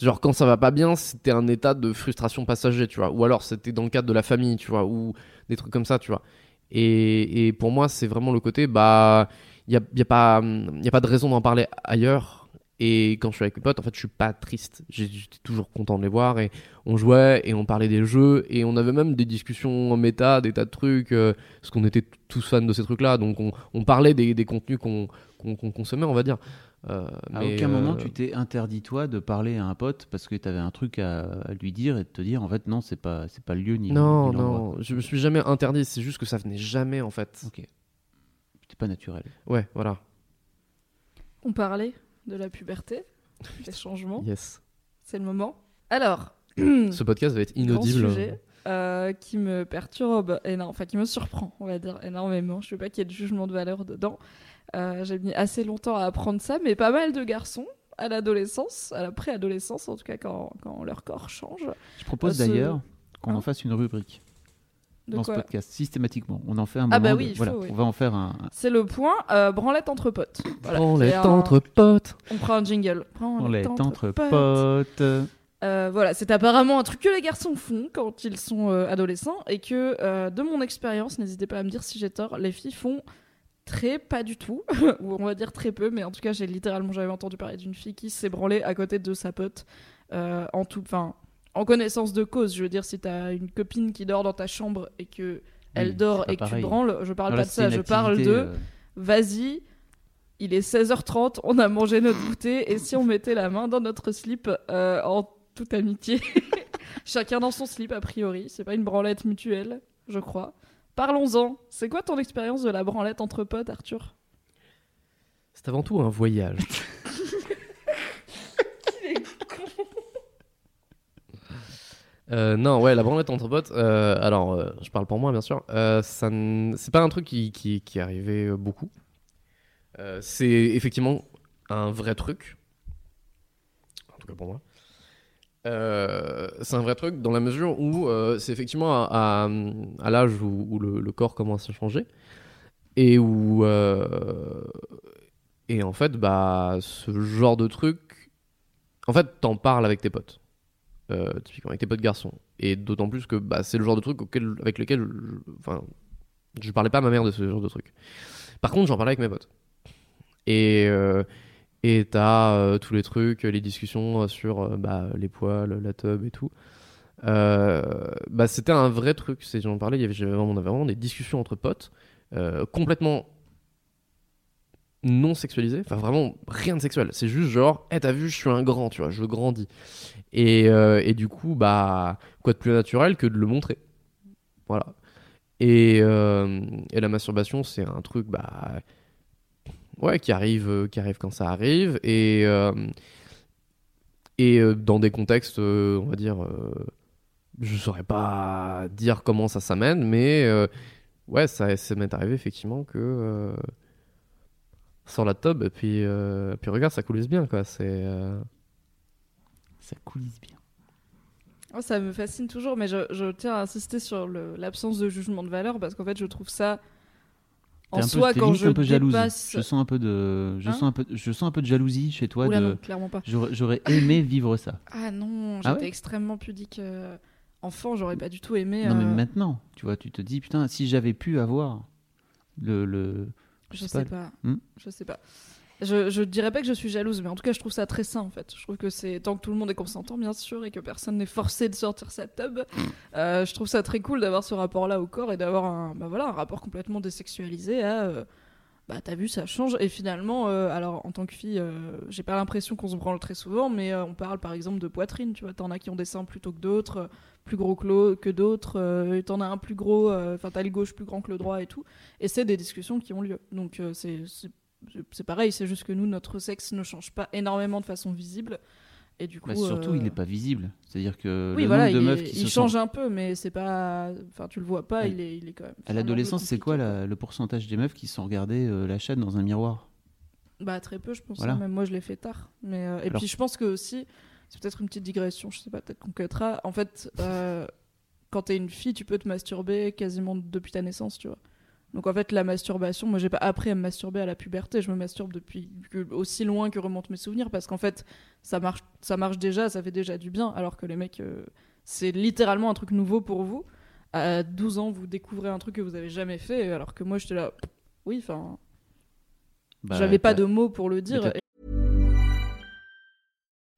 Genre quand ça va pas bien, c'était un état de frustration passager, tu vois. Ou alors c'était dans le cadre de la famille, tu vois, ou des trucs comme ça, tu vois. Et, et pour moi, c'est vraiment le côté, bah, il y a, y a pas, y a pas de raison d'en parler ailleurs. Et quand je suis avec mes potes, en fait, je suis pas triste. J'étais toujours content de les voir et on jouait et on parlait des jeux et on avait même des discussions en méta, des tas de trucs, euh, parce qu'on était tous fans de ces trucs-là. Donc on, on parlait des, des contenus qu'on consommait, on va dire. Euh, À mais, aucun moment euh, tu t'es interdit toi de parler à un pote parce que tu avais un truc à, à lui dire et de te dire en fait non c'est pas c'est pas le lieu ni Non, ni non, je me suis jamais interdit. C'est juste que ça venait jamais en fait. Ok. C'était pas naturel. Ouais, voilà. On parlait? De la puberté, des changements. Yes. C'est le moment. Alors, Ce podcast va être grand inaudible. sujet euh, qui me perturbe énormément, enfin qui me surprend, on va dire énormément. Je veux pas qu'il y ait de jugement de valeur dedans. Euh, J'ai mis assez longtemps à apprendre ça, mais pas mal de garçons à l'adolescence, à la préadolescence en tout cas quand, quand leur corps change. Je propose Euh, ce- d'ailleurs qu'on Hein en fasse une rubrique De dans ce podcast systématiquement. On en fait un moment. Ah bah de- oui, il voilà, faut, oui. on va en faire un. C'est le point euh, branlette entre potes. Voilà, un- entre potes. On prend un jingle. Branlette entre potes. Euh, voilà, c'est apparemment un truc que les garçons font quand ils sont euh, adolescents et que, de mon expérience, n'hésitez pas à me dire si j'ai tort, les filles font très pas du tout, ou on va dire très peu, mais en tout cas, j'ai littéralement jamais entendu parler d'une fille qui s'est branlée à côté de sa pote en tout, enfin, en connaissance de cause. Je veux dire, si t'as une copine qui dort dans ta chambre et que elle Oui, dort et que tu branles, je parle pas de ça, je parle de euh, vas-y, il est 16h30, on a mangé notre goûter, et si on mettait la main dans notre slip euh, en toute amitié Chacun dans son slip, a priori. C'est pas une branlette mutuelle, je crois. Parlons-en. C'est quoi ton expérience de la branlette entre potes, Arthur? C'est avant tout un voyage. Euh, non, ouais, la branlette entre potes. euh, alors, euh, je parle pour moi, bien sûr. ça n- c'est pas un truc qui, qui, qui arrivait beaucoup. C'est effectivement un vrai truc. En tout cas pour moi. C'est un vrai truc dans la mesure où c'est effectivement à, l'âge où, le, le corps commence à changer et où et en fait bah ce genre de truc en fait t'en parles avec tes potes euh, typiquement avec tes potes garçons et d'autant plus que bah, c'est le genre de truc avec lequel je, enfin je parlais pas à ma mère de ce genre de truc par contre j'en parlais avec mes potes Et euh, et t'as euh, tous les trucs, les discussions sur euh, bah, les poils, la tub et tout. Bah, c'était un vrai truc. J'en parlais, y on avait vraiment des discussions entre potes, complètement non sexualisées. Enfin, vraiment rien de sexuel. C'est juste genre, eh, t'as vu, je suis un grand, tu vois, je grandis. Et, euh, et du coup, bah, quoi de plus naturel que de le montrer. Voilà. Et, euh, et la masturbation, c'est un truc, bah, ouais, qui arrive, euh, qui arrive quand ça arrive. Et, et dans des contextes, on va dire, je saurais pas dire comment ça s'amène, mais ouais, ça, ça m'est arrivé effectivement que sans la tub, et puis, euh, puis regarde, ça coulisse bien, quoi. C'est. euh, Ça coulisse bien. Oh, ça me fascine toujours, mais je, je tiens à insister sur l'absence de jugement de valeur parce qu'en fait, je trouve ça en T'es un peu- soi quand je un peu jalouse. dépasse. Je sens un peu de, je Hein sens un peu, je sens un peu de jalousie chez toi. Oula, de, non, clairement pas. j'aurais, aimé vivre ça. Ah non, j'étais Ah ouais extrêmement pudique. euh, Enfant, j'aurais pas du tout aimé. Non mais maintenant, tu vois, tu te dis putain, si j'avais pu avoir le, le, Je sais sais pas. Hmm Je sais pas. Je, je dirais pas que je suis jalouse, mais en tout cas, je trouve ça très sain en fait. Je trouve que c'est tant que tout le monde est consentant, bien sûr, et que personne n'est forcé de sortir sa tub. euh, je trouve ça très cool d'avoir ce rapport-là au corps et d'avoir un, bah voilà, un rapport complètement désexualisé à. euh, bah t'as vu, ça change. Et finalement, euh, alors en tant que fille, euh, j'ai pas l'impression qu'on se branle très souvent, mais euh, on parle par exemple de poitrine, tu vois. T'en as qui ont des seins plutôt que d'autres, plus gros que, d'autres, t'en as un plus gros, enfin t'as le gauche plus grand que le droit et tout. Et c'est des discussions qui ont lieu. Donc c'est pareil, c'est juste que nous, notre sexe ne change pas énormément de façon visible. Et du coup. Bah, surtout, euh, il n'est pas visible. C'est-à-dire que Oui, le voilà, nombre de il, meufs est- qui il se change un peu, mais c'est pas. Enfin, tu le vois pas, À- il, est, il est quand même. À l'adolescence, c'est quoi la- le pourcentage des meufs qui se sont regardées euh, la chatte dans un miroir? Bah, très peu, je pense. Voilà. hein, Même moi, je l'ai fait tard. Mais, euh, et Alors- puis, je pense que aussi, c'est peut-être une petite digression, je sais pas, peut-être qu'on cuttera. En fait, euh, quand t'es une fille, tu peux te masturber quasiment depuis ta naissance, tu vois. Donc, en fait, la masturbation, moi, j'ai pas appris à me masturber à la puberté. Je me masturbe depuis que- aussi loin que remontent mes souvenirs parce qu'en fait, ça marche, ça marche déjà, ça fait déjà du bien. Alors que les mecs, euh, c'est littéralement un truc nouveau pour vous. À 12 ans, vous découvrez un truc que vous avez jamais fait, alors que moi, j'étais là. Oui, enfin, Bah, j'avais pas de mots pour le dire.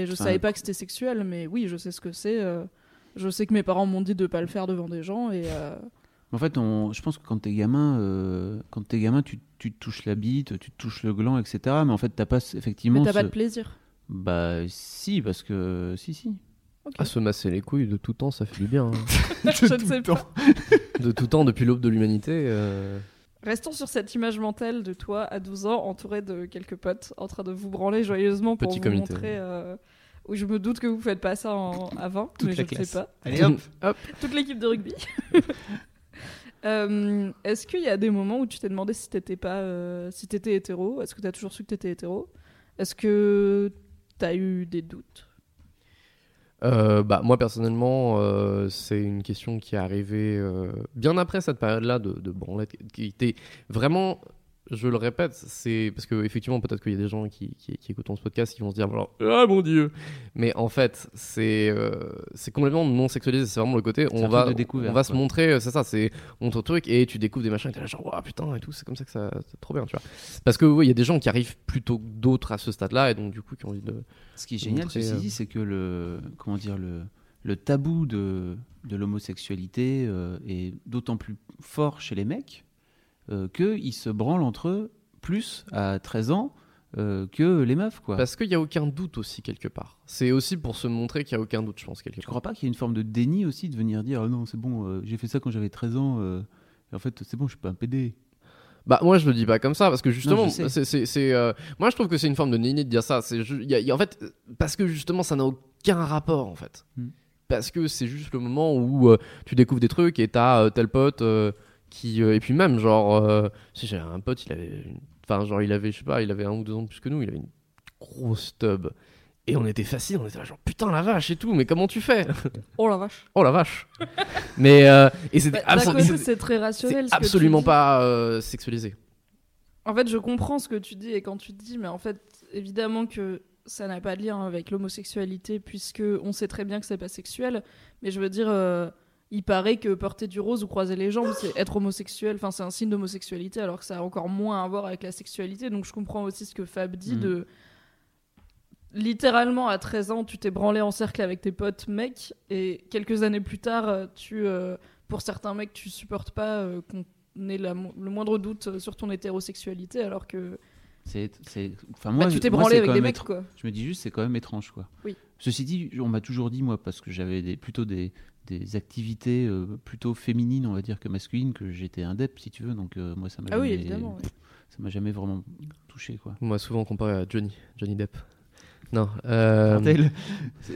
Et je Enfin, savais pas que c'était sexuel, mais oui, je sais ce que c'est. euh, je sais que mes parents m'ont dit de pas le faire devant des gens et euh, En fait, on, je pense que quand t'es gamin, euh, quand t'es gamin, tu, tu te touches la bite, tu te touches le gland, etc. Mais en fait, t'as pas effectivement. mais t'as pas de plaisir. Bah si, parce que si, si. Ok. Ah, se masser les couilles de tout temps, ça fait du bien. hein. je ne sais pas. de tout temps, depuis l'aube de l'humanité. euh, Restons sur cette image mentale de toi à 12 ans, entouré de quelques potes, en train de vous branler joyeusement pour Petit vous comité. montrer. euh, où je me doute que vous faites pas ça en, à 20, Toute mais je ne sais pas. Allez hop hop. Toute l'équipe de rugby. Euh, Est-ce qu'il y a des moments où tu t'es demandé si t'étais pas, euh, si t'étais hétéro? Est-ce que t'as toujours su que t'étais hétéro? Est-ce que t'as eu des doutes? Euh, bah, moi personnellement, euh, c'est une question qui est arrivée euh, bien après cette période-là de, de branlette, qui était vraiment, je le répète, c'est parce que effectivement peut-être qu'il y a des gens qui, qui, qui écoutent ce podcast qui vont se dire genre, ah mon dieu, mais en fait c'est euh, c'est complètement non sexualisé, c'est vraiment le côté on va on va se montrer, euh, c'est ça, c'est on le truc et tu découvres des machins et t'es là genre Ouah, putain et tout, c'est comme ça que ça c'est trop bien tu vois, parce que oui il y a des gens qui arrivent plutôt que d'autres à ce stade-là et donc du coup qui ont envie de Ce qui est génial, montrer, ceci euh, dit, c'est que le, comment dire, le, le tabou de, de l'homosexualité euh, est d'autant plus fort chez les mecs qu'ils se branlent entre eux plus à 13 ans euh, que les meufs. Quoi. Parce qu'il n'y a aucun doute aussi quelque part. C'est aussi pour se montrer qu'il n'y a aucun doute, je pense, quelque part. crois pas qu'il y a une forme de déni aussi de venir dire Ah non, c'est bon, euh, j'ai fait ça quand j'avais 13 ans, euh, et en fait, c'est bon, je suis pas un PD. Bah moi je le dis pas comme ça parce que justement, je c'est, c'est, c'est, euh, moi je trouve que c'est une forme de nini de dire ça. C'est, en fait, euh, parce que justement ça n'a aucun rapport en fait. Hmm. Parce que c'est juste le moment où euh, tu découvres des trucs et t'as euh, tel pote euh, qui euh, et puis même genre euh, si j'avais un pote il avait enfin genre il avait je sais pas il avait un ou deux ans de plus que nous il avait une grosse tub et on était fascinés on était là genre putain la vache et tout mais comment tu fais? Oh la vache. oh la vache mais euh, et c'était Bah, D'un absolu- côté, c'était- c'est très rationnel. c'est ce absolument pas euh, sexualisé En fait, je comprends ce que tu dis et quand tu dis, mais en fait, évidemment que ça n'a pas de lien avec l'homosexualité puisque on sait très bien que c'est pas sexuel. Mais je veux dire, il paraît que porter du rose ou croiser les jambes, c'est être homosexuel. Enfin, c'est un signe d'homosexualité, alors que ça a encore moins à voir avec la sexualité. Donc, je comprends aussi ce que Fab dit Mhm. de littéralement à 13 ans, tu t'es branlé en cercle avec tes potes mecs et quelques années plus tard, tu euh, pour certains mecs, tu supportes pas euh, qu'on ait la le moindre doute sur ton hétérosexualité alors que C'est, enfin, bah, moi, tu t'es branlé avec des mecs quoi. Je me dis juste, c'est quand même étrange, quoi. Oui. Ceci dit, on m'a toujours dit, moi, parce que j'avais des, plutôt des, des activités euh, plutôt féminines, on va dire, que masculines, que j'étais indep, si tu veux. Donc, euh, moi, ça m'a Ah oui, jamais, évidemment. ouais. ça m'a jamais vraiment touché, quoi. moi souvent comparé à Johnny Johnny Depp non euh.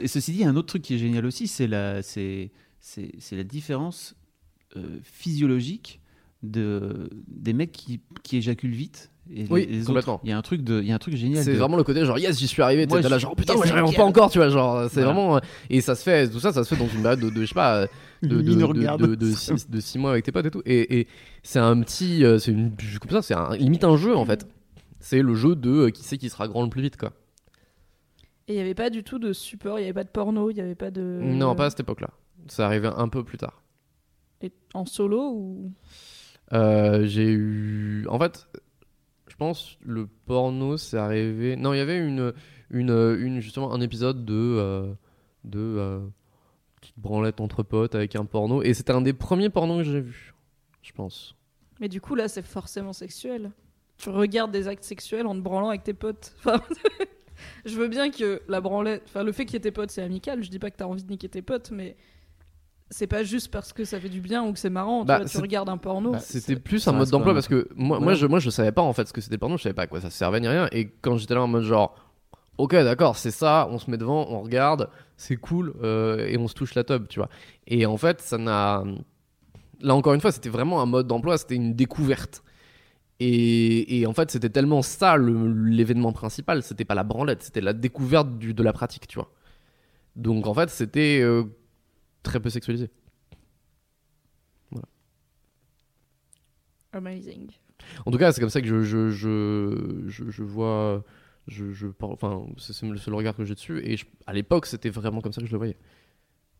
Et ceci dit, il y a un autre truc qui est génial aussi, c'est la, c'est, c'est, c'est la différence euh, physiologique de, des mecs qui, qui éjaculent vite. Et Oui, les- autres. Il y a un truc de, il y a un truc génial. C'est de- vraiment le côté genre yes j'y suis arrivé Moi, t'es là genre putain yes, moi j'y arrive nickel. pas encore tu vois genre c'est Voilà. vraiment et ça se fait tout ça ça se fait dans une période de, de, je sais pas de, de, Mine de, regarde. de, de six, de six mois avec tes potes et tout et, et c'est un petit euh, c'est une comme ça c'est un, limite un jeu en fait c'est le jeu de euh, qui c'est qui sera grand le plus vite quoi Et il y avait pas du tout de support, il y avait pas de porno, il y avait pas de non pas à cette époque là ça arrivait un peu plus tard Et en solo ou? Euh, j'ai eu. En fait, je pense le porno, c'est arrivé. Non, il y avait une, une, justement un épisode de euh, de euh, petite branlette entre potes avec un porno, et c'était un des premiers pornos que j'ai vu, je pense. Mais du coup là, c'est forcément sexuel. Tu regardes des actes sexuels en te branlant avec tes potes. Je veux bien que la branlette, enfin le fait qu'il y ait tes potes, c'est amical. Je dis pas que t'as envie de niquer tes potes, mais c'est pas juste parce que ça fait du bien ou que c'est marrant. tu Bah, vois, tu c'est- regardes un porno. bah, C'était plus un mode d'emploi parce que moi, je, moi, je savais pas en fait ce que c'était le porno, je savais pas à quoi ça servait ni rien. Et quand j'étais là en mode genre, ok, d'accord, c'est ça, on se met devant, on regarde, c'est cool, euh, et on se touche la tub, tu vois. Et en fait, ça n'a. Là encore une fois, c'était vraiment un mode d'emploi, c'était une découverte. Et, et en fait, c'était tellement ça l'événement principal, c'était pas la branlette, c'était la découverte du, de la pratique, tu vois. Donc en fait, c'était euh, très peu sexualisé. Amazing. En tout cas, c'est comme ça que je, je, je, je, je vois. Je, je, enfin, c'est le seul regard que j'ai dessus. Et je- à l'époque, c'était vraiment comme ça que je le voyais.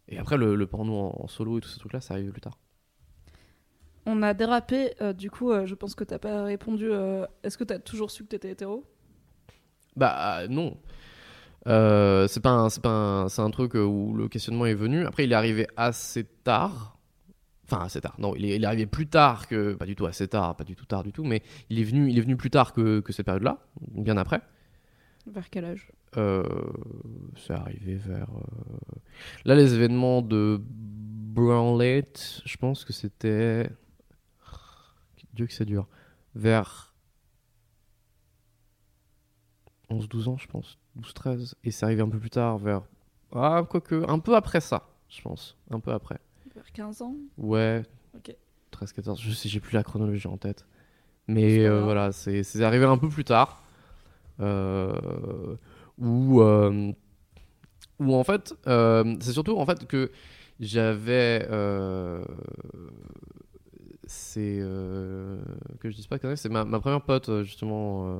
Et après, le, le porno en, en solo et tout ce truc-là, ça arrive plus tard. On a dérapé. euh, du coup, euh, je pense que t'as pas répondu. euh, Est-ce que t'as toujours su que t'étais hétéro? Bah non. Euh, c'est pas un, c'est pas un, c'est un truc où le questionnement est venu. Après, il est arrivé assez tard. Enfin, assez tard. Non, il est, il est arrivé plus tard que pas du tout assez tard, pas du tout tard du tout, mais il est venu, il est venu plus tard que, que cette période-là, bien après. Vers quel âge? Euh, c'est arrivé vers. euh, Là, les événements de Brownlet, je pense que c'était. Dieu que c'est dur. Vers 11-12 ans, je pense. 12-13. Et c'est arrivé un peu plus tard, vers. Ah, quoique. Un peu après ça, je pense. Un peu après. Vers 15 ans? Ouais. Ok. 13-14. Je sais, j'ai plus la chronologie en tête. Mais euh, voilà, c'est c'est arrivé un peu plus tard. Euh, où, euh, où en fait, euh, c'est surtout en fait que j'avais. euh, c'est. euh, que je dise pas que c'est ma, ma première pote, justement,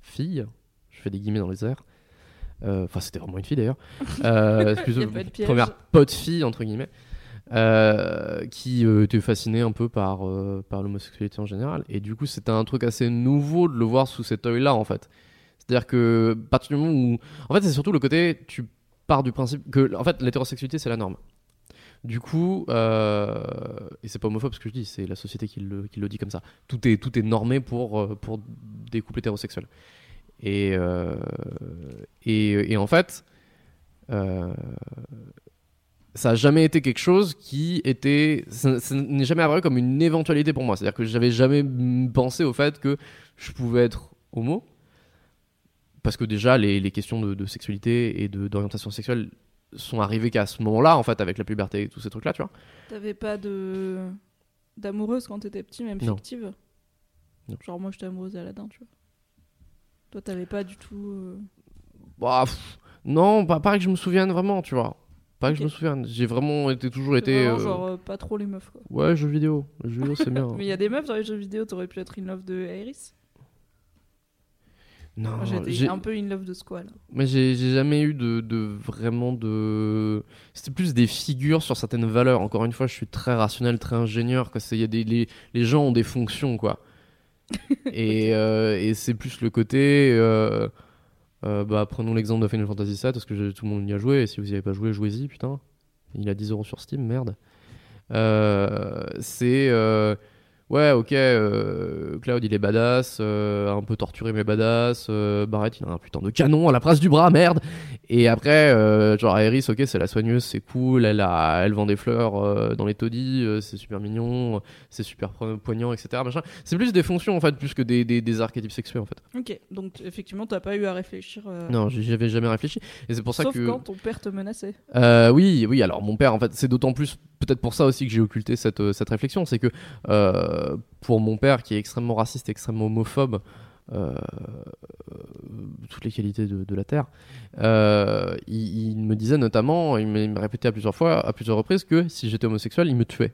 fille. Je fais des guillemets dans les airs. Euh, Enfin, c'était vraiment une fille d'ailleurs. Euh, première pote fille, entre guillemets. euh, qui euh, était fasciné un peu par, euh, par l'homosexualité en général. Et du coup, c'était un truc assez nouveau de le voir sous cet œil-là, en fait. C'est-à-dire que, à partir du moment où. En fait, c'est surtout le côté, tu pars du principe que, en fait, l'hétérosexualité, c'est la norme. Du coup, et c'est pas homophobe ce que je dis, c'est la société qui le, qui le dit comme ça. Tout est, tout est normé pour, pour des couples hétérosexuels. Et, euh, et, et en fait, euh, ça a jamais été quelque chose qui était. Ça, ça n'est jamais apparu comme une éventualité pour moi. C'est-à-dire que j'avais jamais pensé au fait que je pouvais être homo. Parce que déjà, les, les questions de, de sexualité et d'orientation sexuelle sont arrivées qu'à ce moment-là, en fait, avec la puberté et tous ces trucs-là, tu vois. T'avais pas de. d'amoureuse quand t'étais petit, même Non. fictive? Non. Genre, moi, j'étais amoureuse d'Aladin, tu vois. Toi, t'avais pas du tout. euh, Bah, pff, non, pas, pas que je me souvienne vraiment, tu vois. Pas que je Ok. me souvienne. J'ai vraiment été toujours été. vraiment, euh, genre, euh, pas trop les meufs, quoi. Ouais, jeux vidéo. Les jeux vidéo, c'est bien. Mais il y a des meufs dans les jeux vidéo, t'aurais pu être in love de Iris? Non, Moi, j'étais un peu in love de Squall. Mais j'ai j'ai jamais eu de, de vraiment de. C'était plus des figures sur certaines valeurs. Encore une fois, je suis très rationnel, très ingénieur. Quoi. C'est- il Y a des, les, les gens ont des fonctions, quoi. et euh, et c'est plus le côté. euh, euh, bah, prenons l'exemple de Final Fantasy VII, parce que tout le monde y a joué. Et si vous y avez pas joué, jouez-y, putain. Il a 10 euros sur Steam, merde. C'est. Ouais, ok, euh, Cloud il est badass, euh, un peu torturé mais badass. euh, Barrett il a un putain de canon à la place du bras, merde. Et après, euh, genre Aeris, ok, c'est la soigneuse, c'est cool, elle, a, elle vend des fleurs dans les taudis, c'est super mignon, c'est super po- poignant, etc. Machin. C'est plus des fonctions en fait, plus que des, des, des archétypes sexuels en fait. Ok, donc effectivement, t'as pas eu à réfléchir. Non, j'y j'y avais jamais réfléchi. Et c'est pour ça Sauf que. quand ton père te menaçait. Oui, oui. Alors mon père, en fait, c'est d'autant plus peut-être pour ça aussi que j'ai occulté cette, cette réflexion, c'est que euh, pour mon père, qui est extrêmement raciste, extrêmement homophobe, euh, euh, toutes les qualités de, de la terre, euh, il, il me disait notamment, il me, répétait à plusieurs fois, à plusieurs reprises, que si j'étais homosexuel, il me tuait.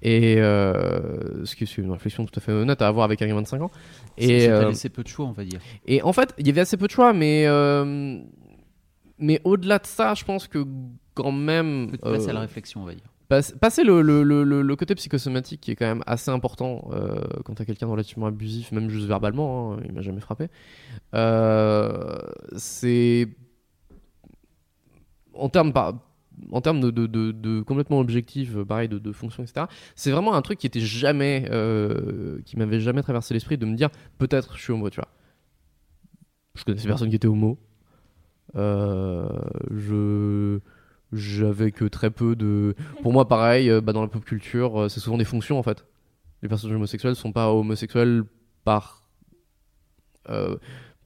Et euh, ce qui est une réflexion tout à fait honnête à avoir avec un gamin de 5 ans. Et ça t'a euh, laissé peu de choix, on va dire. et en fait, il y avait assez peu de choix, mais, euh, mais au-delà de ça, je pense que quand même. Peut te placer à la euh, réflexion, on va dire. Passe- passer le, côté psychosomatique qui est quand même assez important euh, quand t'as quelqu'un relativement abusif, même juste verbalement, hein, il m'a jamais frappé. Euh, c'est. En termes en termes de, complètement objectif, pareil, de, de fonction, etc., c'est vraiment un truc qui était jamais, euh, qui m'avait jamais traversé l'esprit de me dire peut-être je suis homo, tu vois. Je connaissais personne qui était homo. Euh, je j'avais que très peu de. Pour moi, pareil, euh, bah, dans la pop culture, euh, c'est souvent des fonctions en fait. Les personnages homosexuels sont pas homosexuels par euh,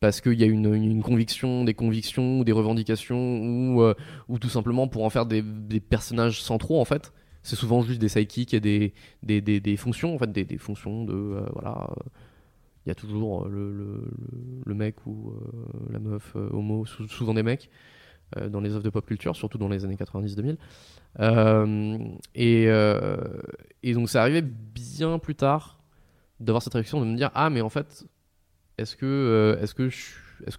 parce qu'il y a une, conviction, des convictions, ou des revendications, ou, euh, ou tout simplement pour en faire des, des personnages centraux en fait. C'est souvent juste des sidekicks et des, des, des, fonctions, en fait, des, fonctions de. voilà. Il y a toujours le, le, le- mec ou la meuf homo, sou- souvent des mecs, dans les œuvres de pop culture, surtout dans les années 90-2000. Euh, et, euh, et donc, c'est arrivé bien plus tard d'avoir cette réflexion, de me dire Ah, mais en fait, est-ce que, euh, est-ce que, je,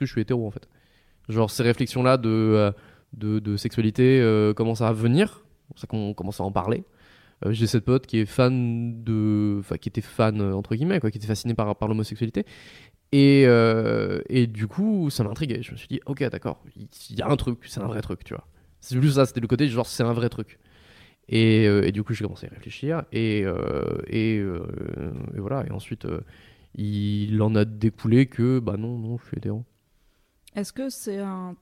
suis- hétéro en fait? Genre, ces réflexions-là de, euh, de, de sexualité euh, commencent à venir, ça qu'on commence à en parler. Euh, J'ai cette pote qui est fan de. Enfin, qui était fan, euh, entre guillemets, quoi, qui était fascinée par, par l'homosexualité. Et, euh, et du coup, ça m'intriguait. Je me suis dit, ok, d'accord, il y a un truc, c'est un vrai truc, tu vois. C'est juste ça, c'était le côté genre, c'est un vrai truc. Et, et du coup, j'ai commencé à y réfléchir. Et, et, voilà. Et ensuite, il en a découlé que, bah non, non, je suis hétéro. Est-ce que c'est un,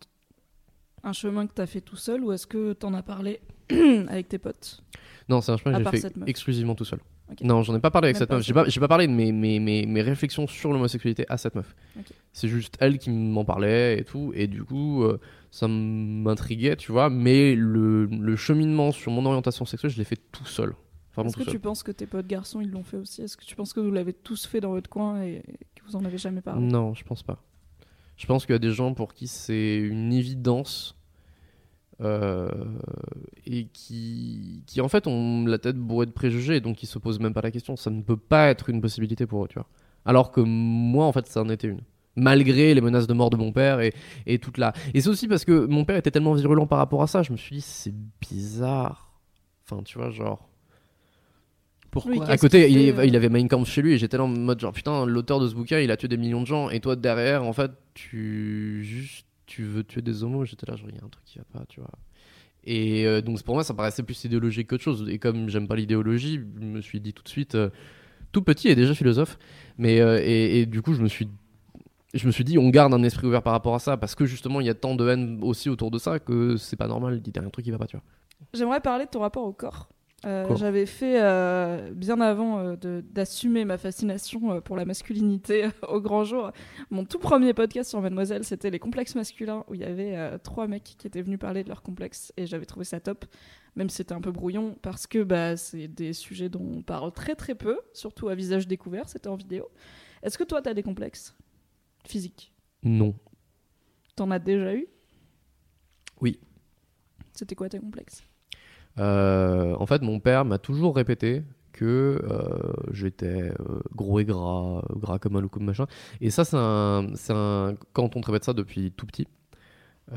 un chemin que t'as fait tout seul ou est-ce que t'en as parlé avec tes potes? Non, c'est un chemin que j'ai fait exclusivement tout seul. Non, j'en ai pas parlé avec Même cette pas meuf. J'ai pas, parlé de mes, mes, mes, mes réflexions sur l'homosexualité à cette meuf. C'est juste elle qui m'en parlait et tout. Et du coup, euh, ça m'intriguait, tu vois. Mais le, le cheminement sur mon orientation sexuelle, je l'ai fait tout seul. Est-ce que seul. tu penses que tes potes garçons ils l'ont fait aussi? Est-ce que tu penses que vous l'avez tous fait dans votre coin et que vous en avez jamais parlé? Non, je pense pas. Je pense qu'il y a des gens pour qui c'est une évidence euh, et qui, qui en fait ont la tête bourrée de préjugés donc qui se posent même pas la question. Ça ne peut pas être une possibilité pour eux, tu vois. Alors que moi, en fait, ça en était une. Malgré les menaces de mort de mon père et, et toute la. Et c'est aussi parce que mon père était tellement virulent par rapport à ça, je me suis dit, c'est bizarre. Enfin, tu vois, genre. Pourquoi? Oui, À côté, il, il euh? avait Mein Kampf chez lui et j'étais là en mode genre putain, l'auteur de ce bouquin, il a tué des millions de gens et toi derrière, en fait, tu juste tu veux tuer des homos. J'étais là genre il y a un truc qui va pas, tu vois. Et euh, donc pour moi, ça paraissait plus idéologique qu'autre chose. Et comme j'aime pas l'idéologie, je me suis dit tout de suite, euh, tout petit et déjà philosophe, mais euh, et, du coup je me suis je me suis dit, on garde un esprit ouvert par rapport à ça, parce que justement, il y a tant de haine aussi autour de ça que c'est pas normal. Il y a un truc qui va pas, tu vois. J'aimerais parler de ton rapport au corps. Euh, J'avais fait, euh, bien avant euh, d'assumer ma fascination pour la masculinité au grand jour, mon tout premier podcast sur Mademoiselle, c'était les complexes masculins, où il y avait trois mecs qui étaient venus parler de leurs complexes, et j'avais trouvé ça top, même si c'était un peu brouillon, parce que bah, c'est des sujets dont on parle très très peu, surtout à visage découvert, c'était en vidéo. Est-ce que toi, t'as des complexes physiques? Non. T'en as déjà eu? Oui. C'était quoi tes complexes? En fait, mon père m'a toujours répété que euh, j'étais euh, gros et gras, euh, gras comme un loup, comme machin. Et ça, c'est un, un. Quand on te répète ça depuis tout petit,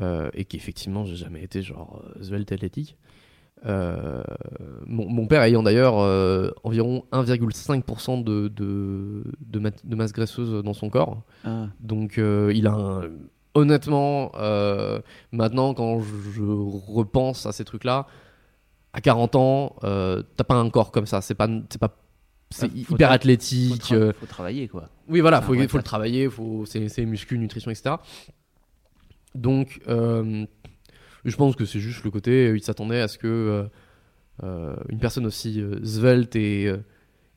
euh, et qu'effectivement, j'ai jamais été genre euh, svelte athlétique. euh, mon, mon père ayant d'ailleurs euh, environ 1,5% de, de, de, ma- de masse graisseuse dans son corps. Ah, Donc euh, il a un... Honnêtement, euh, maintenant quand je repense à ces trucs-là, à 40 ans, euh, t'as pas un corps comme ça. C'est pas, c'est pas, c'est Ah, faut hyper faut, athlétique. tra- euh, faut travailler quoi. oui, voilà, faut, faut le travailler, faut, c'est, c'est muscu, nutrition, etc. Donc, euh, je pense que c'est juste le côté, il s'attendait à ce que euh, une personne aussi svelte et,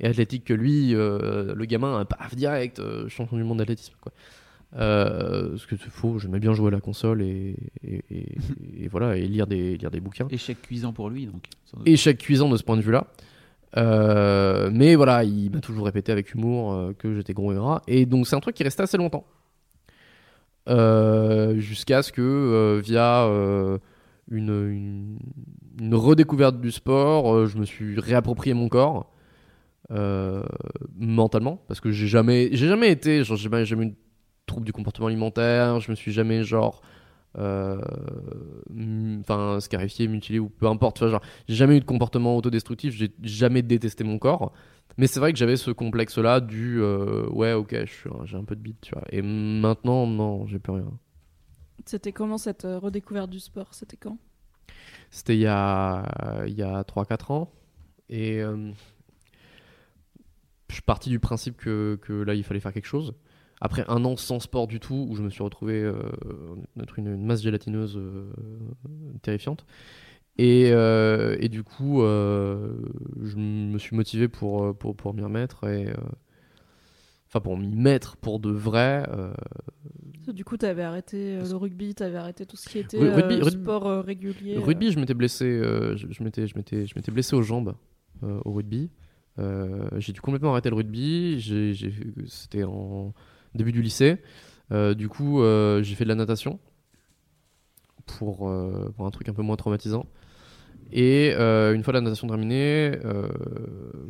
et athlétique que lui, le gamin, paf, direct, champion du monde d'athlétisme. Euh, ce que c'est faux, j'aimais bien jouer à la console et, et, et- et voilà, et lire des, lire des bouquins. Échec cuisant pour lui donc. Échec cuisant de ce point de vue-là. Euh, mais voilà, il m'a toujours répété avec humour euh, que j'étais gros et gras. Et donc c'est un truc qui restait assez longtemps. Euh, Jusqu'à ce que, via une, une, une redécouverte du sport, je me suis réapproprié mon corps. mentalement parce que j'ai jamais j'ai jamais été j'ai jamais, jamais eu de trouble du comportement alimentaire je me suis jamais genre euh, enfin scarifié mutilé ou peu importe genre j'ai jamais eu de comportement autodestructif, j'ai jamais détesté mon corps. Mais c'est vrai que j'avais ce complexe-là du euh, ouais, ok, j'ai un peu de bite, tu vois. Et maintenant, non, j'ai plus rien. C'était comment cette euh, redécouverte du sport? C'était quand? C'était il y a, il y a 3-4 ans. Et euh, je suis parti du principe que, que là, il fallait faire quelque chose. Après un an sans sport du tout, où je me suis retrouvé euh, être une, une masse gélatineuse euh, terrifiante. Et, euh, et du coup, euh, je me suis motivé pour, pour, pour m'y remettre. Et, enfin, pour m'y mettre pour de vrai. Du coup, t'avais arrêté euh, le rugby, t'avais arrêté tout ce qui était Ru- rugby- sport régulier. Rugby, je m'étais blessé, je, je m'étais, je m'étais, je m'étais blessé aux jambes au rugby. J'ai dû complètement arrêter le rugby. J'ai, j'ai- c'était en début du lycée. Euh, du coup, euh, j'ai fait de la natation pour, euh, pour un truc un peu moins traumatisant. Et une fois la natation terminée,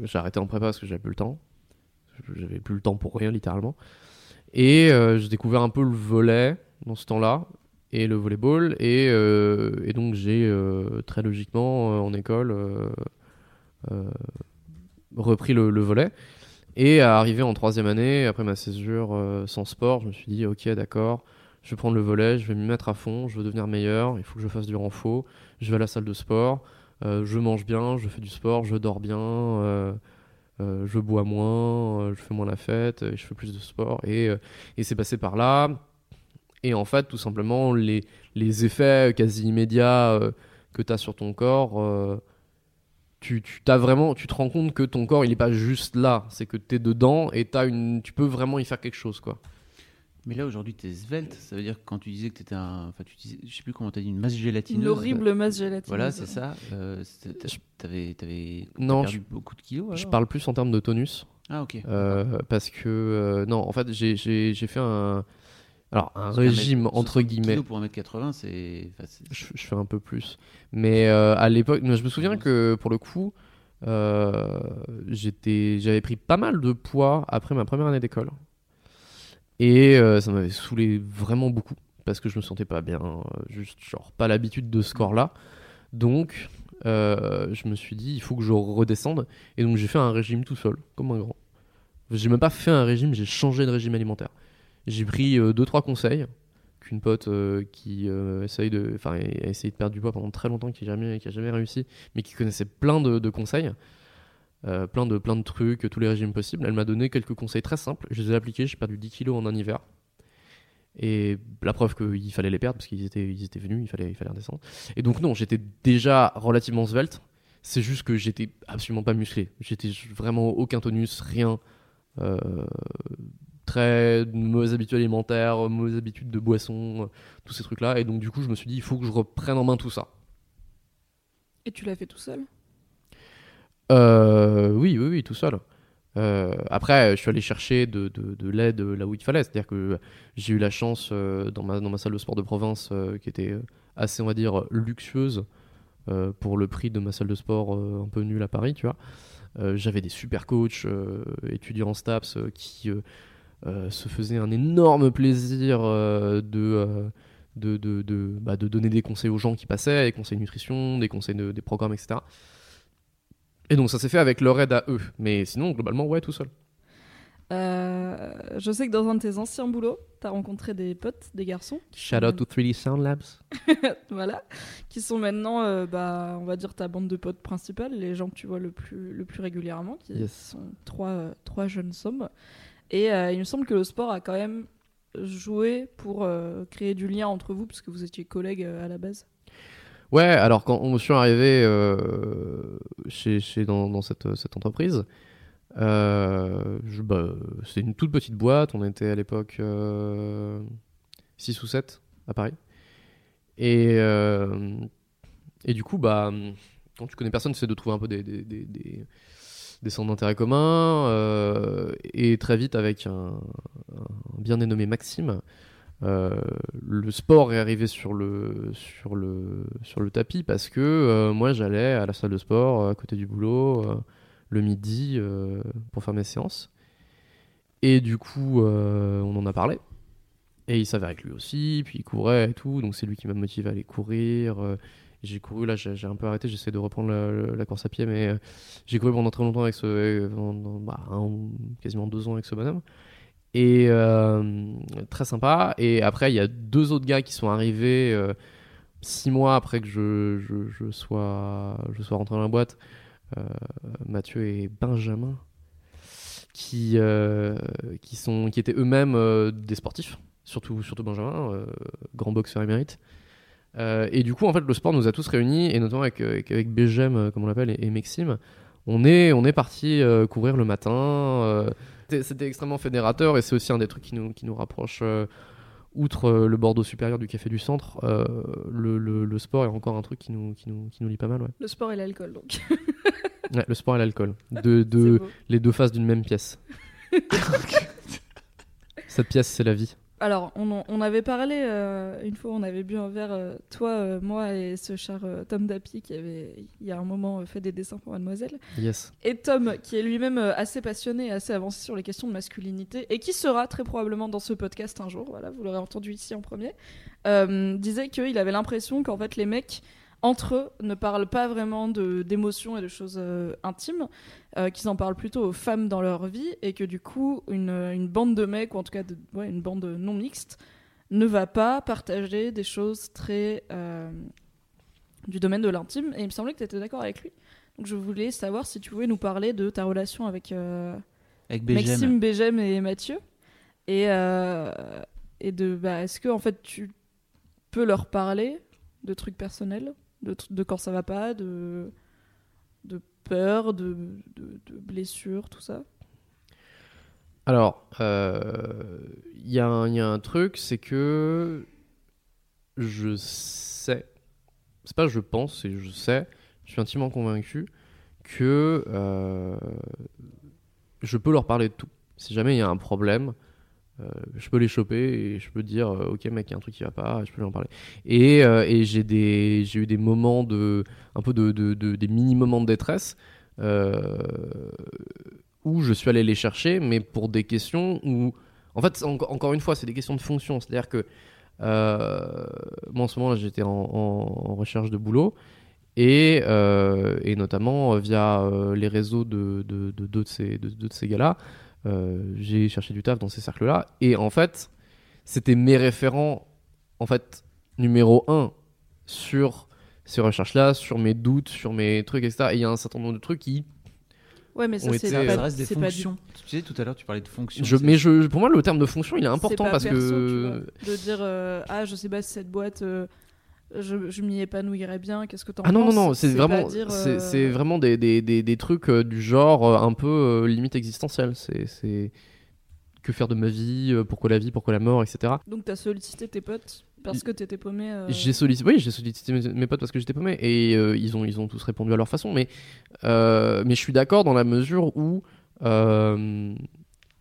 j'ai arrêté en prépa parce que j'avais plus le temps. J'avais plus le temps pour rien, littéralement. Et euh, j'ai découvert un peu le volet dans ce temps-là et le volleyball. Et, et donc j'ai très logiquement en école repris le, le volet. Et arrivé en troisième année, après ma césure euh, sans sport, je me suis dit ok d'accord, je vais prendre le volet, je vais m'y mettre à fond, je veux devenir meilleur, il faut que je fasse du renfort, je vais à la salle de sport, euh, je mange bien, je fais du sport, je dors bien, euh, je bois moins, je fais moins la fête, et je fais plus de sport. Et, et c'est passé par là. Et en fait, tout simplement, les, les effets quasi immédiats que tu as sur ton corps, tu, tu, t'as vraiment, tu te rends compte que ton corps, il est pas juste là. C'est que tu es dedans et t'as une, tu peux vraiment y faire quelque chose. quoi. Mais là aujourd'hui tu es svelte, ça veut dire que quand tu disais que tu étais un. Enfin, tu disais, je sais plus comment tu as dit, une masse gélatineuse. Une horrible masse gélatineuse. Voilà, c'est ça. Euh, T'avais t'avais Non, perdu beaucoup de kilos. Je parle plus en termes de tonus. Ah, ok. euh, parce que, euh, non, en fait, j'ai- j'ai j'ai fait un, alors, un régime, mètre- entre 70 guillemets. pour 1m80, c'est. enfin, c'est- je, je fais un peu plus. Mais euh, à l'époque, je me souviens que pour le coup, euh, j'avais pris pas mal de poids après ma première année d'école. Et euh, ça m'avait saoulé vraiment beaucoup parce que je me sentais pas bien, juste genre pas l'habitude de ce corps-là. Donc, je me suis dit, il faut que je redescende. Et donc, j'ai fait un régime tout seul, comme un grand. J'ai même pas fait un régime, j'ai changé de régime alimentaire. J'ai pris 2-3 conseils qu'une pote euh, qui euh, essaye de, enfin, a essayé de perdre du poids pendant très longtemps, qui n'a jamais, qui jamais réussi, mais qui connaissait plein de, de conseils, euh, plein, de, plein de trucs, tous les régimes possibles. Elle m'a donné quelques conseils très simples. Je les ai appliqués, j'ai perdu 10 kilos en un hiver. Et la preuve qu'il fallait les perdre parce qu'ils étaient, ils étaient venus, il fallait, il fallait redescendre. Et donc, non, j'étais déjà relativement svelte. C'est juste que j'étais absolument pas musclé. J'étais vraiment aucun tonus, rien. Euh, très mauvaises habitudes alimentaires, mauvaises habitudes de boisson, euh, tous ces trucs-là. Et donc, du coup, je me suis dit, il faut que je reprenne en main tout ça. Et tu l'as fait tout seul? Euh, oui, oui, oui, tout seul. Euh, après, je suis allé chercher de, de- de l'aide là où il fallait. C'est-à-dire que j'ai eu la chance euh, dans, ma, dans ma salle de sport de province, qui était assez, on va dire, luxueuse pour le prix de ma salle de sport un peu nulle à Paris, tu vois. J'avais des super coachs étudiants en STAPS qui se faisaient un énorme plaisir euh, de, euh, de, de, de, bah, de donner des conseils aux gens qui passaient, des conseils nutrition, des conseils de, des programmes, etc. Et donc ça s'est fait avec leur aide à eux. Mais sinon, globalement, ouais, tout seul. Euh, Je sais que dans un de tes anciens boulots, t'as rencontré des potes, des garçons, Shout out to 3D Sound Labs. voilà, qui sont maintenant, euh, bah, on va dire, ta bande de potes principale, les gens que tu vois le plus, le plus régulièrement, qui Yes. sont trois, euh, trois jeunes sommes. Et euh, il me semble que le sport a quand même joué pour euh, créer du lien entre vous, parce que vous étiez collègues euh, à la base. Ouais, alors quand on suis arrivé chez, dans, cette, entreprise, je- bah, c'est une toute petite boîte. On était à l'époque 6 ou 7 à Paris. Et, et du coup, bah, quand tu connais personne, essaies de trouver un peu des- des centres d'intérêt communs. euh, et très vite, avec un, bien dénommé Maxime, euh, le sport est arrivé sur le, sur le, sur le tapis parce que euh, moi j'allais à la salle de sport à côté du boulot le midi pour faire mes séances. Et du coup, on en a parlé. Et il s'avère avec lui aussi, puis il courait et tout, donc c'est lui qui m'a motivé à aller courir. J'ai couru, là j'ai un peu arrêté, j'essaie de reprendre la, course à pied, mais euh, j'ai couru pendant très longtemps avec ce. euh, bah, quasiment deux ans avec ce bonhomme. Et euh, très sympa. Et après, il y a deux autres gars qui sont arrivés six mois après que je, sois, je sois rentré dans la boîte. Mathieu et Benjamin, qui, qui, sont, qui étaient eux-mêmes des sportifs, surtout, surtout Benjamin, grand boxeur émérite. Euh, et du coup, en fait, le sport nous a tous réunis, et notamment avec, avec, avec Begem, euh, comme on l'appelle, et, et Maxime. On est, on est parti euh, courir le matin. euh, c'était- extrêmement fédérateur, et c'est aussi un des trucs qui nous, qui nous rapproche. euh, outre euh, le Bordeaux supérieur du Café du Centre, euh, le, le- le sport est encore un truc qui nous, qui nous, qui nous lie pas mal. Ouais. Le sport et l'alcool, donc. Ouais, le sport et l'alcool. De, de, les deux faces d'une même pièce. Cette pièce, c'est la vie. Alors, on, en- on avait parlé, euh, une fois, on avait bu un verre, euh, toi, euh, moi et ce cher Tom Dapi qui avait, il y a un moment, fait des dessins pour Mademoiselle. Yes. Et Tom, qui est lui-même assez passionné et assez avancé sur les questions de masculinité, et qui sera très probablement dans ce podcast un jour, voilà, vous l'aurez entendu ici en premier, disait qu'il avait l'impression qu'en fait les mecs, entre eux, ne parlent pas vraiment d'émotions et de choses euh, intimes, euh, qu'ils en parlent plutôt aux femmes dans leur vie, et que du coup, une, une bande de mecs, ou en tout cas de- ouais, une bande non mixte, ne va pas partager des choses très euh, du domaine de l'intime, et il me semblait que tu étais d'accord avec lui. Donc je voulais savoir si tu pouvais nous parler de ta relation avec Avec BGM. Maxime, Bégem et Mathieu. Et, et de, bah, est-ce que en fait tu peux leur parler de trucs personnels, de, de quand ça va pas, de, peur, de, de, de blessures, tout ça Alors, euh, il y, a un- il y a un truc, c'est que je sais, c'est pas je pense, c'est je sais, je suis intimement convaincu que euh, je peux leur parler de tout. Si jamais il y a un problème, euh, je peux les choper et je peux dire euh, ok mec il y a un truc qui va pas, je peux leur en parler. Et, euh, j'ai eu des moments de un peu de, de- de- des mini moments de détresse. euh, où je suis allé les chercher, mais pour des questions où, en fait, en- encore une fois, c'est des questions de fonction. C'est-à-dire que euh, moi, en ce moment, j'étais en, recherche de boulot. Et, euh, notamment euh, via euh, les réseaux de, de, de deux de ces, gars-là, euh, j'ai cherché du taf dans ces cercles-là. Et en fait, c'était mes référents, en fait, numéro un sur ces recherches-là, sur mes doutes, sur mes trucs, etc. Et il y a un certain nombre de trucs qui Ouais, mais ça ont c'est été- pas, Ça reste des c'est pas du- fonctions. Tu sais, tout à l'heure, tu parlais de fonctions. Je, c'est- mais je, pour moi, le terme de fonction, il est c'est important pas parce perso, tu que. vois. de dire euh, ah je sais pas si cette boîte euh, je, je m'y épanouirais bien. Qu'est-ce que t'en Ah non, non, penses? non, c'est vraiment, euh, c'est vraiment des, des, des, des trucs euh, du genre euh, un peu euh, limite existentiel. C'est que faire de ma vie, pourquoi la vie, pourquoi la mort, etc. Donc t'as sollicité tes potes parce que t'étais paumé. J'ai sollicité, oui, j'ai sollicité mes, mes potes parce que j'étais paumé et ils, ont, ils ont tous répondu à leur façon. Mais, mais je suis d'accord dans la mesure où.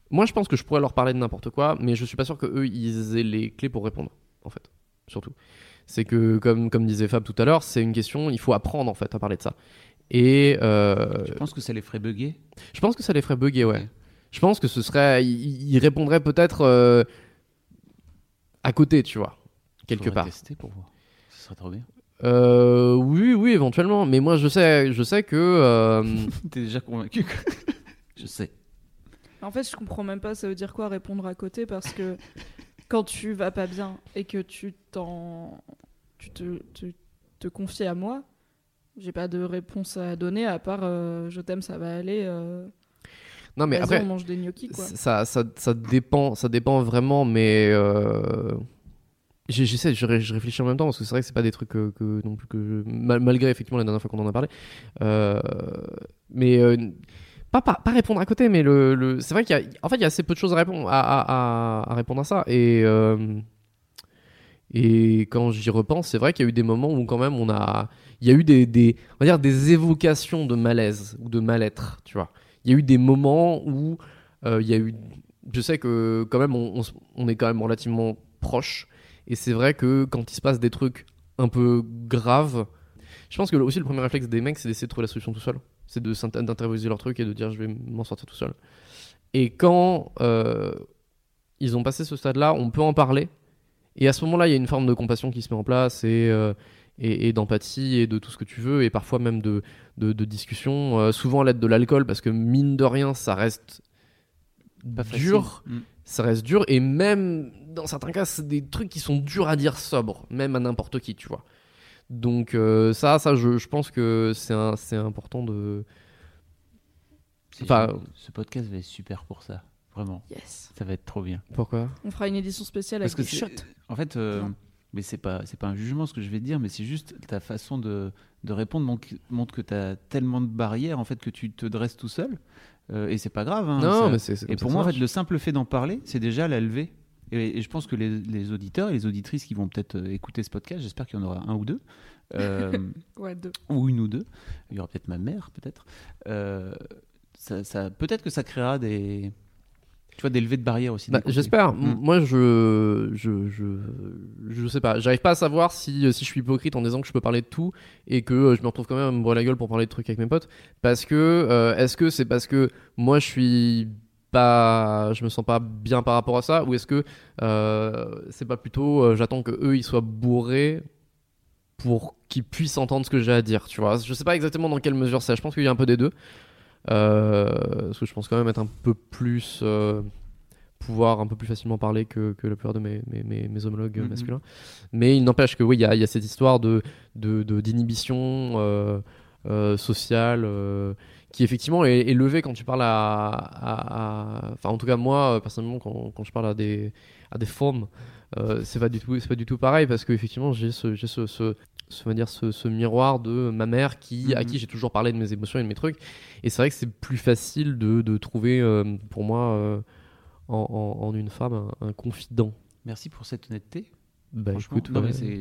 moi, je pense que je pourrais leur parler de n'importe quoi, mais je suis pas sûr que eux ils aient les clés pour répondre, en fait, surtout. C'est que, comme, comme disait Fab tout à l'heure, c'est une question, il faut apprendre en fait à parler de ça. Et euh, Je pense que ça les ferait bugger? je pense que ça les ferait bugger, ouais. Je pense que ce serait. Ils, répondraient peut-être euh, à côté, tu vois, quelque Faudrait part. tester pour voir. Ce serait trop bien. Euh, oui, oui, éventuellement. Mais moi, je sais, je sais que. euh, T'es déjà convaincu que- Je sais. En fait, je comprends même pas ça veut dire quoi répondre à côté parce que quand tu vas pas bien et que tu t'en tu te, te, te confies à moi, j'ai pas de réponse à donner à part euh, je t'aime, ça va aller. euh, Non, mais après, on mange des gnocchis quoi. ça, ça, ça dépend, ça dépend vraiment. Mais euh, j'essaie, je, ré- je réfléchis en même temps parce que c'est vrai que c'est pas des trucs que, que- non plus que je- mal- malgré effectivement la dernière fois qu'on en a parlé. Euh, mais pas, pas, répondre à côté, mais le, le- c'est vrai qu'il y a, en fait, il y a assez peu de choses à répondre à, répondre à ça. Et euh, et quand j'y repense, c'est vrai qu'il y a eu des moments où quand même on a, il y a eu des, on va dire des évocations de malaise ou de mal-être, tu vois. Il y a eu des moments où euh, il y a eu, je sais que quand même on, on est quand même relativement proches. Et c'est vrai que quand il se passe des trucs un peu graves, je pense que aussi le premier réflexe des mecs, c'est d'essayer de trouver la solution tout seul. C'est d'intérioriser leur truc et de dire je vais m'en sortir tout seul. Et quand euh, ils ont passé ce stade-là, on peut en parler. Et à ce moment-là, il y a une forme de compassion qui se met en place et, euh, et, et d'empathie et de tout ce que tu veux, et parfois même de, de, de discussion, euh, souvent à l'aide de l'alcool, parce que mine de rien, ça reste Pas dur Mm. ça reste dur et même dans certains cas c'est des trucs qui sont durs à dire sobre même à n'importe qui tu vois donc euh, ça ça je, je pense que c'est important de Enfin, ce podcast va être super pour ça. Vraiment. Yes. Ça va être trop bien. pourquoi? On fera une édition spéciale Parce avec que des c'est- shots. En fait, euh, mais c'est pas c'est pas un jugement ce que je vais te dire, mais c'est juste ta façon de, de répondre montre, que tu as tellement de barrières en fait que tu te dresses tout seul. Euh, et c'est pas grave. hein, non ça- mais c'est Et pour moi, en fait, le simple fait d'en parler, c'est déjà la lever. Et, et je pense que les, les auditeurs et les auditrices qui vont peut-être euh, écouter ce podcast, j'espère qu'il y en aura un ou deux, euh, Ouais, deux. ou une ou deux. Il y aura peut-être ma mère, peut-être. Euh, ça, ça- peut-être que ça créera des, tu vois, des levées de barrières aussi. Bah. J'espère. Mm. Moi, je, je, je, je sais pas. J'arrive pas à savoir si, si je suis hypocrite en disant que je peux parler de tout et que je me retrouve quand même à me brûler la gueule pour parler de trucs avec mes potes. Parce que, euh, est-ce que c'est parce que moi, je suis pas, je me sens pas bien par rapport à ça, ou est-ce que euh, c'est pas plutôt, euh, j'attends que eux ils soient bourrés pour qu'ils puissent entendre ce que j'ai à dire, tu vois? Je sais pas exactement dans quelle mesure c'est. Je pense qu'il y a un peu des deux. Euh, parce que je pense quand même être un peu plus pouvoir un peu plus facilement parler que, que la plupart de mes, mes, mes, mes homologues Mhm. masculins. Mais il n'empêche que oui, il y y a cette histoire de de- de- d'inhibition euh, euh, sociale euh, qui effectivement est, est levée quand tu parles à, à- à- enfin en tout cas moi euh, personnellement quand, quand je parle à des à des femmes euh, c'est pas du tout c'est pas du tout pareil parce que effectivement j'ai ce j'ai ce, ce ce, on va dire, ce, ce miroir de ma mère qui, à Mhm. qui j'ai toujours parlé de mes émotions et de mes trucs. Et c'est vrai que c'est plus facile de, de trouver, euh, pour moi, euh, en, en- en une femme, un, un confident. Merci pour cette honnêteté. Bah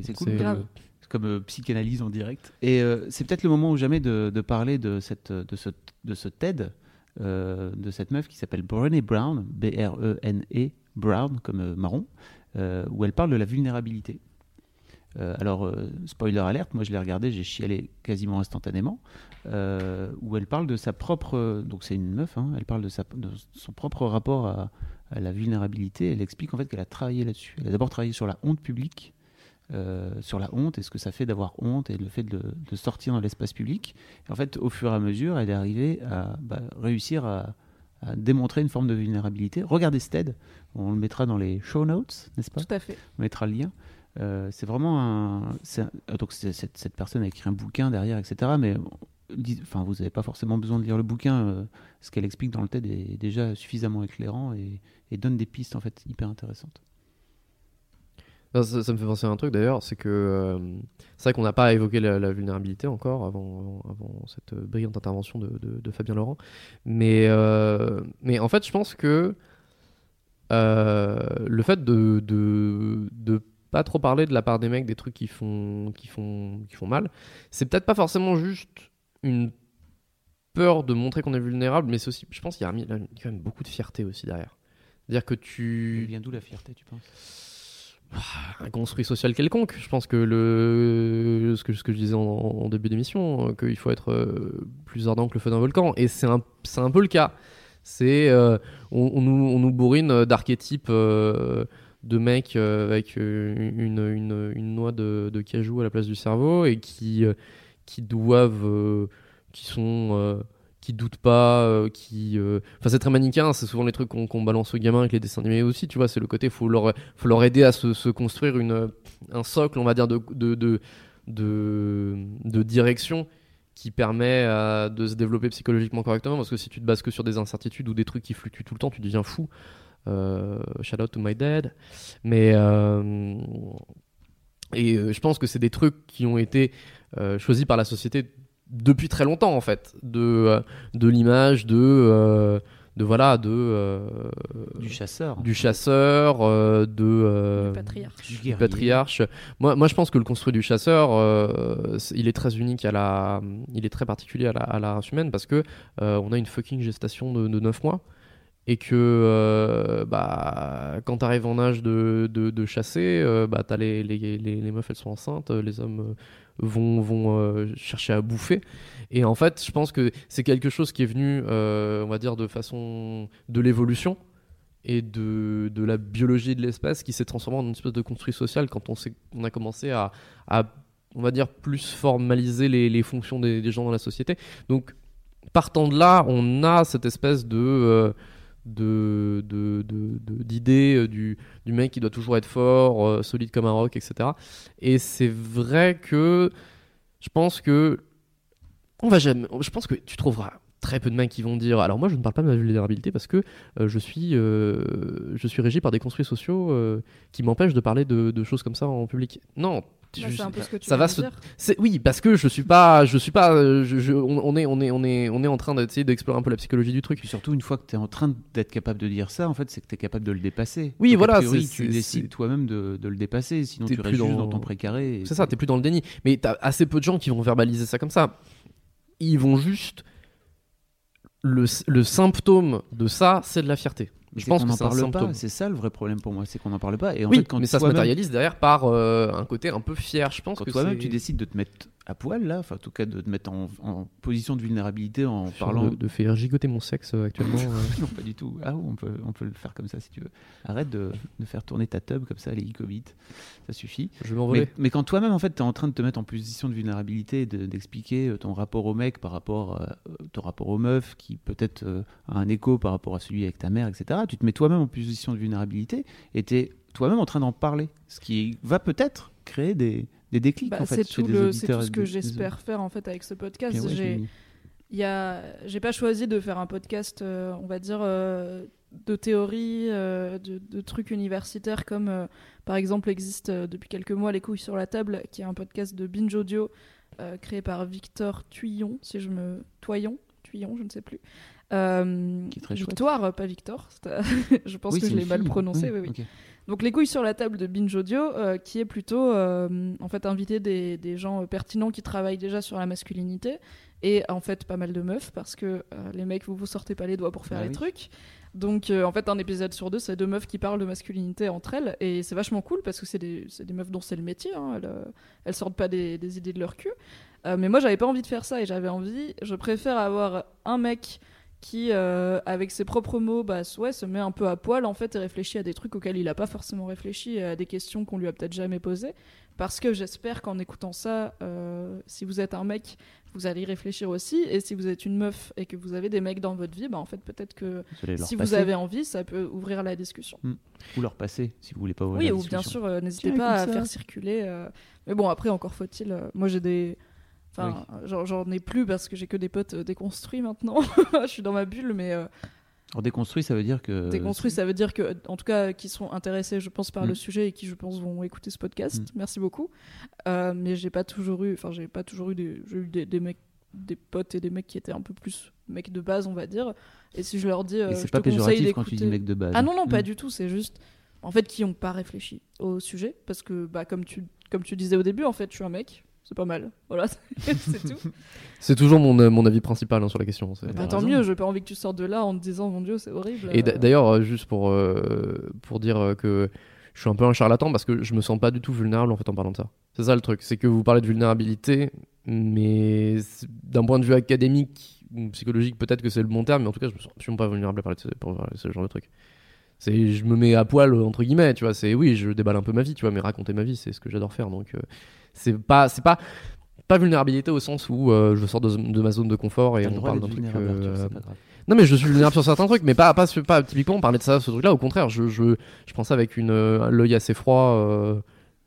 c'est cool. Comme euh, psychanalyse en direct. Et euh, c'est peut-être le moment ou jamais de, parler de, cette, de, ce, de ce TED, euh, de cette meuf qui s'appelle Brené Brown, B-R-E-N-E, Brown, comme marron, où elle parle de la vulnérabilité. Alors, spoiler alerte, moi je l'ai regardé, j'ai chialé quasiment instantanément, où elle parle de sa propre. Donc c'est une meuf, hein, elle parle de, sa, de son propre rapport à la vulnérabilité. Elle explique en fait qu'elle a travaillé là-dessus. Elle a d'abord travaillé sur la honte publique, euh, sur la honte et ce que ça fait d'avoir honte et le fait de, de sortir dans l'espace public. Et en fait, au fur et à mesure, elle est arrivée à bah, réussir à, à démontrer une forme de vulnérabilité. Regardez ce TED, on le mettra dans les show notes, n'est-ce pas? Tout à fait. on mettra le lien. Euh, c'est vraiment un. euh, donc cette, cette personne a écrit un bouquin derrière, etc. Mais enfin, vous n'avez pas forcément besoin de lire le bouquin. euh, ce qu'elle explique dans le TED est déjà suffisamment éclairant et, et donne des pistes en fait hyper intéressantes. Ça, me fait penser à un truc d'ailleurs, c'est que euh, c'est vrai qu'on n'a pas évoqué la, vulnérabilité encore avant, cette euh, brillante intervention de, Fabien Laurent. Mais, euh, mais en fait, je pense que le fait de, de, pas trop parler de la part des mecs des trucs qui font, qui font, qui font mal, c'est peut-être pas forcément juste une peur de montrer qu'on est vulnérable, mais c'est aussi, je pense qu'il y a il quand même beaucoup de fierté aussi derrière. C'est-à-dire que Il tu, vient d'où la fierté, tu penses? Un construit social quelconque. Je pense que le ce que, je disais en, début d'émission, euh, qu'il faut être euh, plus ardent que le feu d'un volcan. Et c'est un, un peu le cas. C'est euh, on, nous, on nous bourrine d'archétypes de mecs avec une, une, noix de, de cajou à la place du cerveau et qui, qui doivent, qui sont, qui doutent pas, euh, qui, euh, enfin c'est très manichéen. C'est souvent les trucs qu'on balance aux gamins avec les dessins animés aussi. Tu vois, c'est le côté faut leur, faut leur aider à se, construire une, un socle, on va dire de, de, de, direction qui permet de se développer psychologiquement correctement parce que si tu te bases que sur des incertitudes ou des trucs qui fluctuent tout le temps tu deviens fou euh, shout out to my dad mais et je pense que c'est des trucs qui ont été choisis par la société depuis très longtemps en fait de euh, de l'image de euh, de voilà de euh, Du chasseur. du chasseur euh, de euh, Du patriarche. Du du guerrier. patriarche. Moi, moi, je pense que le construit du chasseur, euh, il est très unique à la, il est très particulier à la, à la race humaine parce que euh, on a une fucking gestation de, de 9 mois et que euh, bah quand t'arrives en âge de, de, chasser, euh, bah t'as les, les, les, meufs elles sont enceintes, les hommes euh, vont vont chercher à bouffer et en fait je pense que c'est quelque chose qui est venu on va dire de façon de l'évolution et de, de la biologie de l'espèce qui s'est transformé en une espèce de construit social quand on, on a commencé à, à, on va dire, plus formaliser les, les fonctions des, des gens dans la société. Donc, partant de là, on a cette espèce de... de, euh, du, mec qui doit toujours être fort, euh, solide comme un roc, etc. Et c'est vrai que je pense que on va je pense que tu trouveras très peu de mecs qui vont dire alors moi je ne parle pas de ma vulnérabilité parce que euh, je suis je suis régi par des construits sociaux qui m'empêchent de parler de, de choses comme ça en public. Non, Bah, je- un peu ce que tu ça va se- oui parce que je suis pas je suis pas je- je- on, on est on est on est on est en train d'essayer d'explorer un peu la psychologie du truc. Puis surtout, une fois que tu es en train d'être capable de dire ça, en fait, c'est que tu es capable de le dépasser. Oui, Donc, a voilà, priori, tu décides toi-même de, de le dépasser, sinon tu restes juste dans- dans ton précaré. et C'est ça, t'es plus dans le déni. Mais t'as assez peu de gens qui vont verbaliser ça comme ça. Ils vont juste. Le, le symptôme de ça, c'est de la fierté. Mais Je pense qu'on n'en parle symptôme. pas. C'est ça le vrai problème pour moi, c'est qu'on n'en parle pas. Et en oui, fait, quand mais ça se matérialise derrière par euh, un côté un peu fier. Je pense Quand que toi-même tu décides de te mettre à poil là, enfin en tout cas de te mettre en, en position de vulnérabilité en Je suis en parlant. train de, de faire gigoter mon sexe euh, actuellement. euh. non, pas du tout. Ah, on peut, on peut le faire comme ça si tu veux. Arrête de, de faire tourner ta tub comme ça, les icobits, ça suffit. je vais m'envoler. Mais, mais quand toi-même, en fait, tu es en train de te mettre en position de vulnérabilité, de- d'expliquer ton rapport au mec par rapport à ton rapport aux meufs, qui peut-être euh, a un écho par rapport à celui avec ta mère, etc., tu te mets toi-même en position de vulnérabilité et tu es toi-même en train d'en parler. Ce qui va peut-être créer des, des déclics, Bah, en fait, c'est tout, des le- c'est tout ce que des- j'espère faire en fait avec ce podcast. Ouais, J'ai- y a, j'ai pas choisi de faire un podcast, euh, on va dire, euh, de théorie, euh, de, de trucs universitaires comme, par exemple, existe depuis quelques mois Les couilles sur la table, qui est un podcast de binge audio créé par Victor Tuyon, si je me Toyon, Tuyon, je ne sais plus. Euh, chouette. Victoire, pas Victor. je pense Oui, que je l'ai mal prononcé. Oui, oui. ok. Donc les couilles sur la table de Binge Audio, euh, qui est plutôt euh, en fait inviter des, des gens euh, pertinents qui travaillent déjà sur la masculinité et en fait pas mal de meufs parce que euh, les mecs vous vous sortez pas les doigts pour faire Bah les trucs. Donc en fait un épisode sur deux c'est deux meufs qui parlent de masculinité entre elles et c'est vachement cool parce que c'est des, meufs dont c'est le métier, hein, elles, elles sortent pas des, des idées de leur cul. Mais moi j'avais pas envie de faire ça et j'avais envie, je préfère avoir un mec qui, euh, avec ses propres mots, bah, ouais, se met un peu à poil en fait et réfléchit à des trucs auxquels il a pas forcément réfléchi, et à des questions qu'on lui a peut-être jamais posées. Parce que j'espère qu'en écoutant ça, euh, si vous êtes un mec, vous allez y réfléchir aussi. Et si vous êtes une meuf et que vous avez des mecs dans votre vie, bah, en fait, peut-être que Vous si passer, vous avez envie, ça peut ouvrir la discussion. ou leur passer si vous voulez pas ouvrir Oui, la ou bien discussion. sûr, euh, n'hésitez pas à ça. faire circuler. euh, Mais bon, après, encore faut-il. euh, Moi, j'ai des. Enfin, j'en- j'en ai plus parce que j'ai que des potes euh, déconstruits maintenant. Je suis dans ma bulle, mais euh, Alors déconstruit, ça veut dire que. Déconstruit, ça veut dire que, en tout cas, qui sont intéressés, je pense, par Mm. le sujet et qui, je pense, vont écouter ce podcast. Mm. Merci beaucoup. Euh, mais j'ai pas toujours eu, enfin, j'ai pas toujours eu des, j'ai eu des, des mecs, des potes et des mecs qui étaient un peu plus mecs de base, on va dire. Et si je leur dis, euh, c'est pas péjoratif quand tu dis mec de base. Ah non, non, pas Mm. du tout. C'est juste, en fait, qui ont pas réfléchi au sujet. Parce que, bah, comme tu, comme tu disais au début, en fait, je suis un mec. C'est pas mal. Voilà, c'est tout. C'est toujours mon, euh, mon avis principal hein, sur la question. Bah, tant mieux, j'ai pas envie que tu sortes de là en te disant, mon dieu, c'est horrible. Et d'ailleurs, euh, juste pour, euh, pour dire que je suis un peu un charlatan parce que je me sens pas du tout vulnérable en fait en parlant de ça. C'est ça le truc, c'est que vous parlez de vulnérabilité, mais d'un point de vue académique ou psychologique, peut-être que c'est le bon terme, mais en tout cas, je me sens absolument pas vulnérable à parler de ce, pour parler de ce genre de truc. C'est, je me mets à poil entre guillemets, tu vois. C'est oui, je déballe un peu ma vie, tu vois, mais raconter ma vie, c'est ce que j'adore faire. Donc, euh, c'est pas, c'est pas, pas vulnérabilité au sens où euh, je sors de, de ma zone de confort et on parle d'un truc. euh, non mais je suis vulnérable sur certains trucs, mais pas pas typiquement parler de ça, ce truc-là. Au contraire, je je je prends ça avec une euh, l'œil assez froid.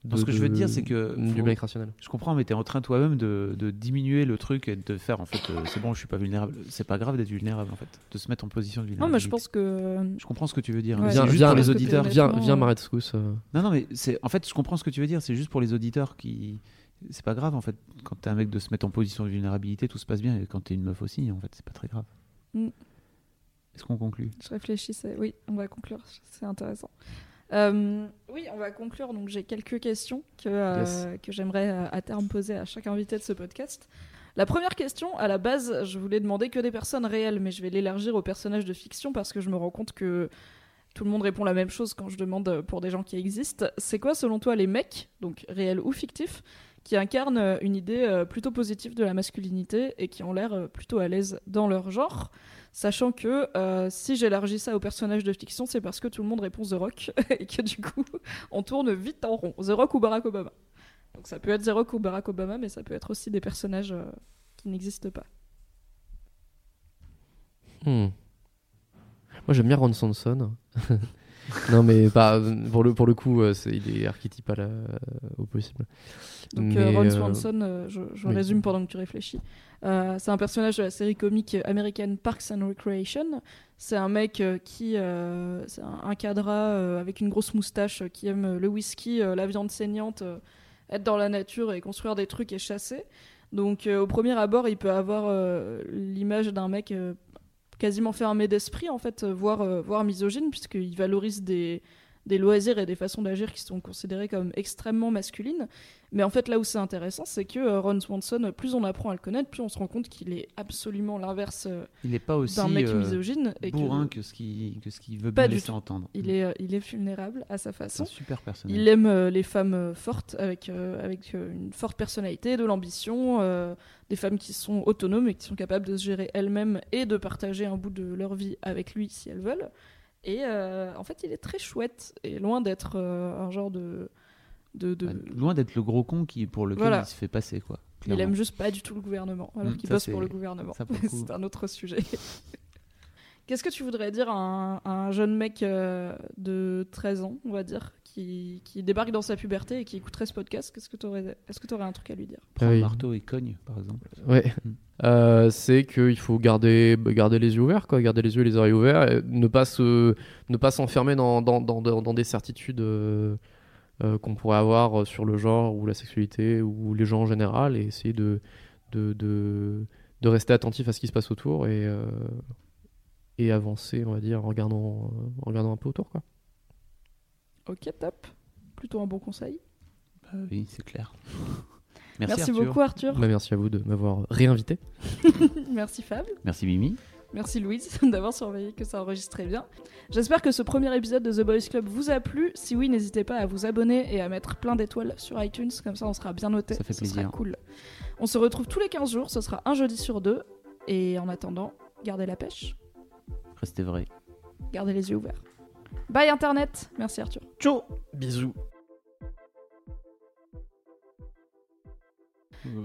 De- ce que je veux te de- dire, c'est que du faut- mec rationnel. Je comprends, mais t'es en train toi-même de, de diminuer le truc et de faire en fait, euh, c'est bon, je suis pas vulnérable. C'est pas grave d'être vulnérable en fait, de se mettre en position de Non, vulnérabilité. mais je pense que. Je comprends ce que tu veux dire. Ouais. mais Viens, viens, pour les auditeurs. viens, viens, Maret Scous, euh. Non, non, mais c'est en fait, je comprends ce que tu veux dire. C'est juste pour les auditeurs qui. C'est pas grave en fait. Quand t'es un mec de se mettre en position de vulnérabilité, tout se passe bien. Et quand t'es une meuf aussi, en fait, c'est pas très grave. Mm. Est-ce qu'on conclut? Je réfléchissais. Oui, on va conclure. C'est intéressant. Euh, oui, on va conclure. Donc, j'ai quelques questions que, euh, Yes. que j'aimerais euh, à terme poser à chaque invité de ce podcast. La première question, à la base, je voulais demander que des personnes réelles, mais je vais l'élargir aux personnages de fiction parce que je me rends compte que tout le monde répond la même chose quand je demande pour des gens qui existent. C'est quoi, selon toi, les mecs, donc réels ou fictifs, qui incarnent euh, une idée euh, plutôt positive de la masculinité et qui ont l'air euh, plutôt à l'aise dans leur genre Sachant que si j'élargis ça aux personnages de fiction, c'est parce que tout le monde répond The Rock et que du coup, on tourne vite en rond. The Rock ou Barack Obama. Donc ça peut être The Rock ou Barack Obama, mais ça peut être aussi des personnages qui n'existent pas. Hmm. Moi j'aime bien Ron Swanson. non mais pas pour le pour le coup euh, il est archétypal euh, au possible. Donc Mais, euh, Ron Swanson, je, je oui. résume pendant que tu réfléchis. C'est un personnage de la série comique américaine Parks and Recreation. C'est un mec qui, c'est un, un cadra avec une grosse moustache qui aime le whisky, la viande saignante, être dans la nature et construire des trucs et chasser. Donc euh, au premier abord, il peut avoir euh, l'image d'un mec euh, quasiment fermé d'esprit en fait, euh, voire, euh, voire misogyne puisqu'il valorise des des loisirs et des façons d'agir qui sont considérées comme extrêmement masculines. Mais en fait, là où c'est intéressant, c'est que euh, Ron Swanson, plus on apprend à le connaître, plus on se rend compte qu'il est absolument l'inverse euh, Il est pas aussi d'un mec euh, misogyne. Et bourrin que que ce qu'il veut Pas bien du laisser tout. entendre. il est, euh, il est vulnérable à sa un façon. super personnage. Il aime euh, les femmes euh, fortes, avec, euh, avec euh, une forte personnalité, de l'ambition, euh, des femmes qui sont autonomes et qui sont capables de se gérer elles-mêmes et de partager un bout de leur vie avec lui si elles veulent. Et euh, en fait, il est très chouette et loin d'être euh, un genre de. de, de- Loin d'être le gros con qui pour lequel Voilà. il se fait passer quoi. Il aime juste pas du tout le gouvernement, alors Mm, qu'il bosse pour le gouvernement. C'est un autre sujet. Qu'est-ce que tu voudrais dire à un, à un jeune mec euh, de 13 ans, on va dire, qui, qui débarque dans sa puberté et qui écouterait ce podcast Qu'est-ce que tu aurais, Est-ce que tu aurais un truc à lui dire? Prends oui. marteau et cogne par exemple. Ouais. Mm. Euh, c'est qu'il faut garder, garder les yeux ouverts, quoi, garder les yeux et les oreilles ouverts, et ne pas se, ne pas s'enfermer dans, dans, dans, dans- dans des certitudes euh, euh, qu'on pourrait avoir sur le genre ou la sexualité ou les gens en général, et essayer de, de, de, de rester attentif à ce qui se passe autour et, euh, et avancer, on va dire, en regardant, en regardant un peu autour, quoi. Ok, top. Plutôt un bon conseil. Bah oui, c'est clair. Merci, Arthur. beaucoup Arthur. Bah, merci à vous de m'avoir réinvité. Merci Fab. Merci Mimi. Merci Louise d'avoir surveillé que ça enregistrait bien. J'espère que ce premier épisode de The Boys Club vous a plu. Si oui, n'hésitez pas à vous abonner et à mettre plein d'étoiles sur iTunes, comme ça on sera bien noté. Ça fait Ce sera plaisir. cool. On se retrouve tous les 15 jours, ce sera un jeudi sur deux. Et en attendant, gardez la pêche, Restez vrai. gardez les yeux ouverts. Bye Internet, merci Arthur. Ciao Bisous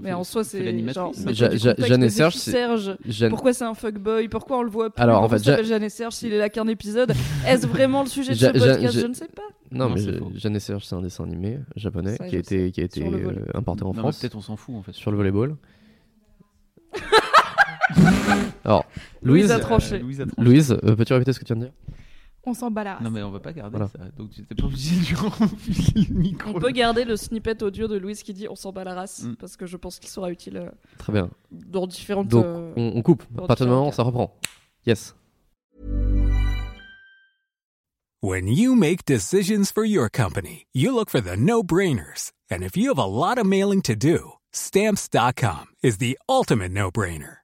Mais en soi, c'est Ja- contexte Jeanne et Serge, Défi c'est- Serge. Jeanne- Pourquoi c'est un fuckboy? Pourquoi on le voit plus? Alors, en fait, Ja- Jeanne et Serge s'il est là qu'un épisode? Est-ce vraiment le sujet de Ja- ce podcast? Ja- Je ne sais pas. Non, Non, mais c'est. Jeanne et Serge, c'est un dessin animé japonais qui a été, qui a été euh, importé en Non, France Peut-être on s'en fout en fait. sur le volleyball. Alors, Louise Louise, a tranché. Louise euh, peux-tu répéter ce que tu viens de dire? On s'en bat la race. Non mais on va pas garder Voilà. ça. Donc tu n'étais pas obligé de lui enfiler le micro. On peut garder le snippet audio de Louise qui dit on s'en bat la race Mm. parce que je pense qu'il sera utile euh, Très bien. dans différentes. Donc, euh, on, on coupe. À partir du moment, cas. ça reprend. Yes. When you make decisions for your company, you look for the no-brainers. And if you have a lot of mailing to do, stamps.com is the ultimate no-brainer.